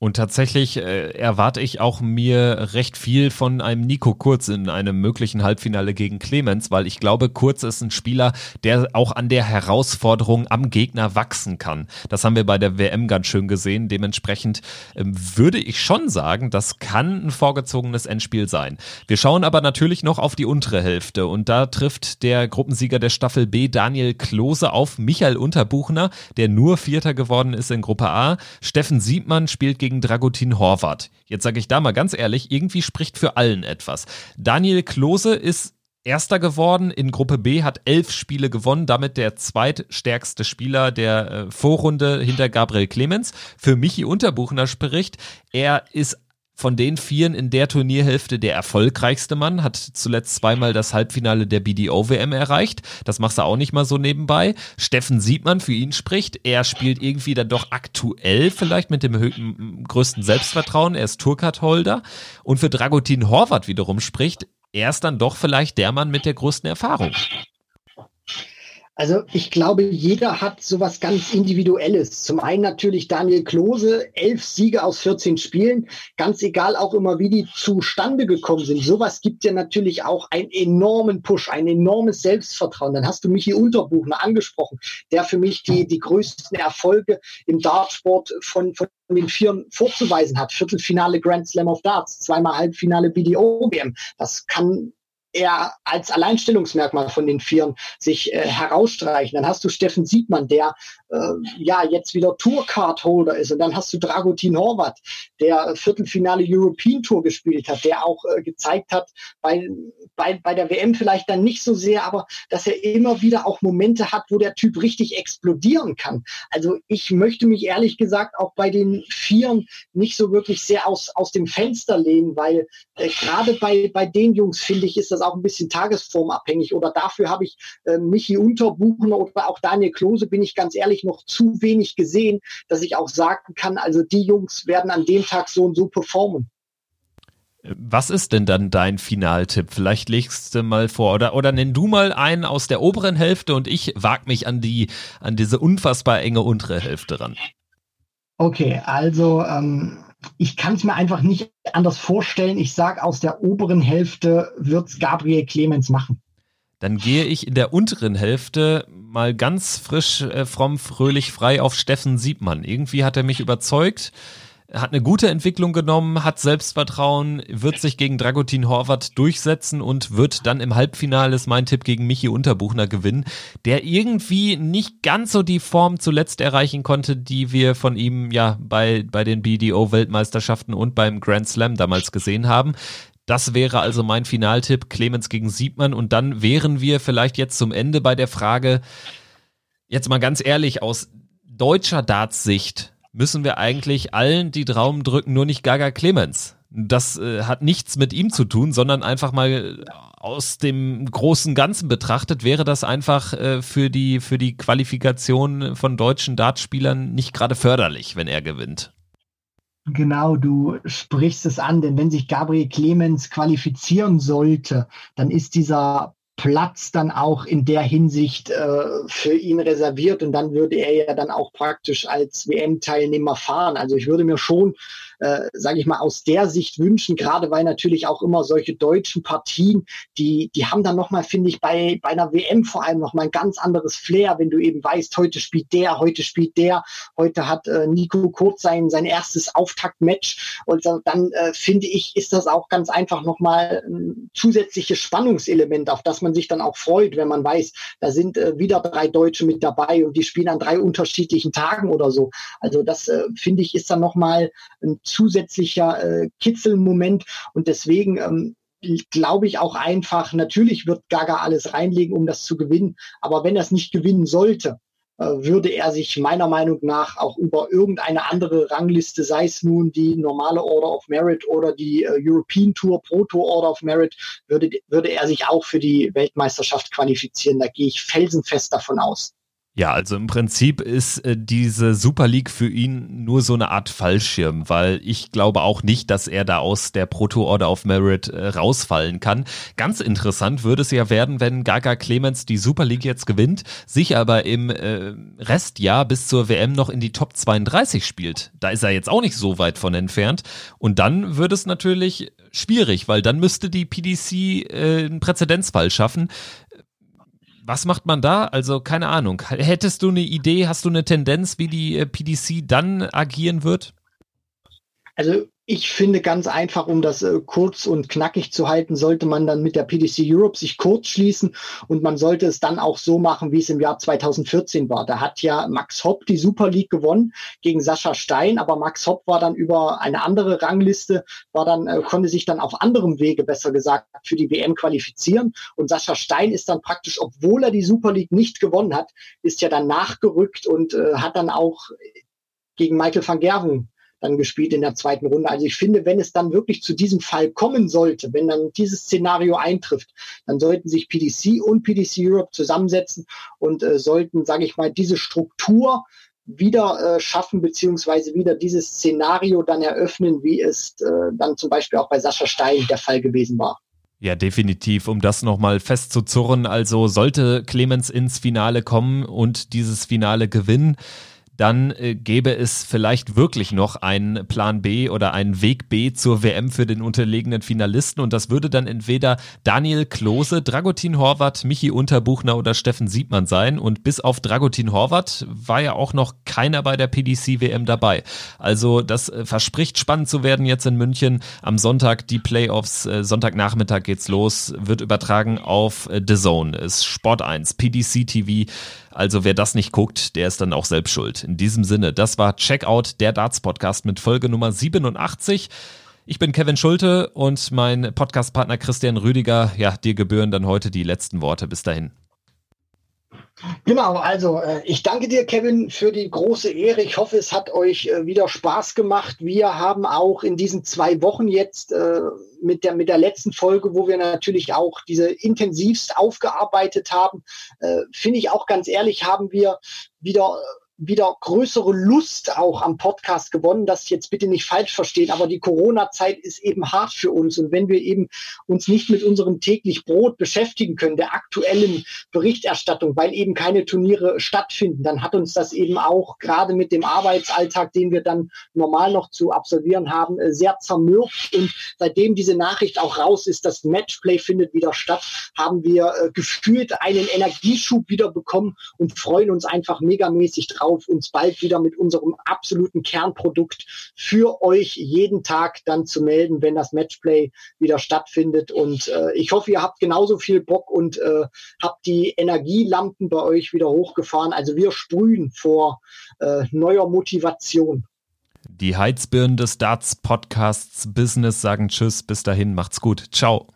Und tatsächlich äh, erwarte ich auch mir recht viel von einem Nico Kurz in einem möglichen Halbfinale gegen Clemens, weil ich glaube, Kurz ist ein Spieler, der auch an der Herausforderung am Gegner wachsen kann. Das haben wir bei der WM ganz schön gesehen. Dementsprechend ähm, würde ich schon sagen, das kann ein vorgezogenes Endspiel sein. Wir schauen aber natürlich noch auf die untere Hälfte und da trifft der Gruppensieger der Staffel B, Daniel Klose, auf Michael Unterbuchner, der nur Vierter geworden ist in Gruppe A. Steffen Siebmann spielt gegen gegen Dragutin Horvath. Jetzt sage ich da mal ganz ehrlich, irgendwie spricht für allen etwas. Daniel Klose ist Erster geworden in Gruppe B, hat elf Spiele gewonnen, damit der zweitstärkste Spieler der äh, Vorrunde hinter Gabriel Clemens. Für Michi Unterbuchner spricht, er ist von den Vieren in der Turnierhälfte der erfolgreichste Mann, hat zuletzt zweimal das Halbfinale der BDO-WM erreicht. Das machst du auch nicht mal so nebenbei. Steffen Siebmann für ihn spricht. Er spielt irgendwie dann doch aktuell vielleicht mit dem größten Selbstvertrauen. Er ist Tourcard-Holder. Und für Dragutin Horvath wiederum spricht, er ist dann doch vielleicht der Mann mit der größten Erfahrung. Also ich glaube, jeder hat sowas ganz Individuelles. Zum einen natürlich Daniel Klose, elf Siege aus 14 Spielen, ganz egal auch immer, wie die zustande gekommen sind. Sowas gibt ja natürlich auch einen enormen Push, ein enormes Selbstvertrauen. Dann hast du Michi Unterbuchner angesprochen, der für mich die, die größten Erfolge im Dartsport von, von den Vieren vorzuweisen hat. Viertelfinale Grand Slam of Darts, zweimal Halbfinale BDO-WM. Das kann er als Alleinstellungsmerkmal von den Vieren sich äh, herausstreichen. Dann hast du Steffen Siegmann, der äh, ja jetzt wieder Tourcard-Holder ist. Und dann hast du Dragutin Horvath, der Viertelfinale European Tour gespielt hat, der auch äh, gezeigt hat, bei, bei, bei der WM vielleicht dann nicht so sehr, aber dass er immer wieder auch Momente hat, wo der Typ richtig explodieren kann. Also ich möchte mich ehrlich gesagt auch bei den Vieren nicht so wirklich sehr aus, aus dem Fenster lehnen, weil äh, gerade bei, bei den Jungs, finde ich, ist das auch ein bisschen tagesformabhängig. Oder dafür habe ich äh, Michi Unterbuchner oder auch Daniel Klose, bin ich ganz ehrlich, noch zu wenig gesehen, dass ich auch sagen kann, also die Jungs werden an dem Tag so und so performen. Was ist denn dann dein Finaltipp? Vielleicht legst du mal vor oder, oder nenn du mal einen aus der oberen Hälfte und ich wag mich an die, an diese unfassbar enge untere Hälfte ran. Okay, also ähm, ich kann es mir einfach nicht anders vorstellen. Ich sage, aus der oberen Hälfte wird es Gabriel Clemens machen. Dann gehe ich in der unteren Hälfte mal ganz frisch, äh, fromm, fröhlich, frei auf Steffen Siebmann. Irgendwie hat er mich überzeugt, hat eine gute Entwicklung genommen, hat Selbstvertrauen, wird sich gegen Dragutin Horvath durchsetzen und wird dann im Halbfinale, ist mein Tipp, gegen Michi Unterbuchner gewinnen, der irgendwie nicht ganz so die Form zuletzt erreichen konnte, die wir von ihm ja bei, bei den BDO-Weltmeisterschaften und beim Grand Slam damals gesehen haben. Das wäre also mein Finaltipp, Clemens gegen Siebmann. Und dann wären wir vielleicht jetzt zum Ende bei der Frage, jetzt mal ganz ehrlich, aus deutscher Dartssicht müssen wir eigentlich allen die Daumen drücken, nur nicht Gaga Clemens. Das äh, hat nichts mit ihm zu tun, sondern einfach mal aus dem großen Ganzen betrachtet, wäre das einfach äh, für die, für die Qualifikation von deutschen Dartspielern nicht gerade förderlich, wenn er gewinnt. Genau, du sprichst es an, denn wenn sich Gabriel Clemens qualifizieren sollte, dann ist dieser Platz dann auch in der Hinsicht äh, für ihn reserviert und dann würde er ja dann auch praktisch als WM-Teilnehmer fahren. Also ich würde mir schon äh, sage ich mal, aus der Sicht wünschen, gerade weil natürlich auch immer solche deutschen Partien, die, die haben dann nochmal, finde ich, bei, bei einer WM vor allem nochmal ein ganz anderes Flair, wenn du eben weißt, heute spielt der, heute spielt der, heute hat äh, Nico Kurz sein, sein erstes Auftaktmatch und dann äh, finde ich, ist das auch ganz einfach nochmal ein zusätzliches Spannungselement, auf das man sich dann auch freut, wenn man weiß, da sind äh, wieder drei Deutsche mit dabei und die spielen an drei unterschiedlichen Tagen oder so. Also das äh, finde ich ist dann nochmal ein zusätzlicher äh, Kitzelmoment und deswegen ähm, glaube ich auch einfach, natürlich wird Gaga alles reinlegen, um das zu gewinnen, aber wenn er es nicht gewinnen sollte, äh, würde er sich meiner Meinung nach auch über irgendeine andere Rangliste, sei es nun die normale Order of Merit oder die äh, European Tour Proto Order of Merit, würde, würde er sich auch für die Weltmeisterschaft qualifizieren. Da gehe ich felsenfest davon aus. Ja, also im Prinzip ist äh, diese Super League für ihn nur so eine Art Fallschirm, weil ich glaube auch nicht, dass er da aus der Proto Order of Merit äh, rausfallen kann. Ganz interessant würde es ja werden, wenn Gaga Clemens die Super League jetzt gewinnt, sich aber im äh, Restjahr bis zur WM noch in die Top 32 spielt. Da ist er jetzt auch nicht so weit von entfernt. Und dann würde es natürlich schwierig, weil dann müsste die PDC äh, einen Präzedenzfall schaffen. Was macht man da? Also keine Ahnung. Hättest du eine Idee, hast du eine Tendenz, wie die äh, PDC dann agieren wird? Also ich finde ganz einfach, um das äh, kurz und knackig zu halten, sollte man dann mit der PDC Europe sich kurz schließen und man sollte es dann auch so machen, wie es im Jahr 2014 war. Da hat ja Max Hopp die Super League gewonnen gegen Sascha Stein, aber Max Hopp war dann über eine andere Rangliste, war dann, äh, konnte sich dann auf anderem Wege, besser gesagt, für die WM qualifizieren und Sascha Stein ist dann praktisch, obwohl er die Super League nicht gewonnen hat, ist ja dann nachgerückt und äh, hat dann auch gegen Michael van Gerven dann gespielt in der zweiten Runde. Also ich finde, wenn es dann wirklich zu diesem Fall kommen sollte, wenn dann dieses Szenario eintrifft, dann sollten sich PDC und PDC Europe zusammensetzen und äh, sollten, sage ich mal, diese Struktur wieder äh, schaffen, beziehungsweise wieder dieses Szenario dann eröffnen, wie es äh, dann zum Beispiel auch bei Sascha Stein der Fall gewesen war. Ja, definitiv, um das nochmal festzuzurren. Also sollte Clemens ins Finale kommen und dieses Finale gewinnen, dann äh, gäbe es vielleicht wirklich noch einen Plan B oder einen Weg B zur WM für den unterlegenen Finalisten und das würde dann entweder Daniel Klose, Dragutin Horvath, Michi Unterbuchner oder Steffen Siebmann sein und bis auf Dragutin Horvath war ja auch noch keiner bei der PDC WM dabei. Also das äh, verspricht spannend zu werden jetzt in München. Am Sonntag die Playoffs, äh, Sonntagnachmittag geht's los, wird übertragen auf äh, The Zone, ist Sport 1, PDC TV. Also wer das nicht guckt, der ist dann auch selbst schuld. In diesem Sinne, das war Checkout, der Darts Podcast mit Folge Nummer 87. Ich bin Kevin Schulte und mein Podcastpartner Christian Rüdiger. Ja, dir gebühren dann heute die letzten Worte. Bis dahin. Genau, also äh, ich danke dir, Kevin, für die große Ehre. Ich hoffe, es hat euch äh, wieder Spaß gemacht. Wir haben auch in diesen zwei Wochen jetzt äh, mit, der, mit der letzten Folge, wo wir natürlich auch diese intensivst aufgearbeitet haben, äh, finde ich auch ganz ehrlich, haben wir wieder wieder größere Lust auch am Podcast gewonnen, das jetzt bitte nicht falsch verstehen, aber die Corona-Zeit ist eben hart für uns. Und wenn wir eben uns nicht mit unserem täglich Brot beschäftigen können, der aktuellen Berichterstattung, weil eben keine Turniere stattfinden, dann hat uns das eben auch gerade mit dem Arbeitsalltag, den wir dann normal noch zu absolvieren haben, äh, sehr zermürbt. Und seitdem diese Nachricht auch raus ist, das Matchplay findet wieder statt, haben wir äh, gefühlt einen Energieschub wieder bekommen und freuen uns einfach megamäßig drauf auf, uns bald wieder mit unserem absoluten Kernprodukt für euch jeden Tag dann zu melden, wenn das Matchplay wieder stattfindet. Und äh, ich hoffe, ihr habt genauso viel Bock und äh, habt die Energielampen bei euch wieder hochgefahren. Also wir sprühen vor äh, neuer Motivation. Die Heizbirnen des Darts Podcasts Business sagen Tschüss, bis dahin, macht's gut. Ciao.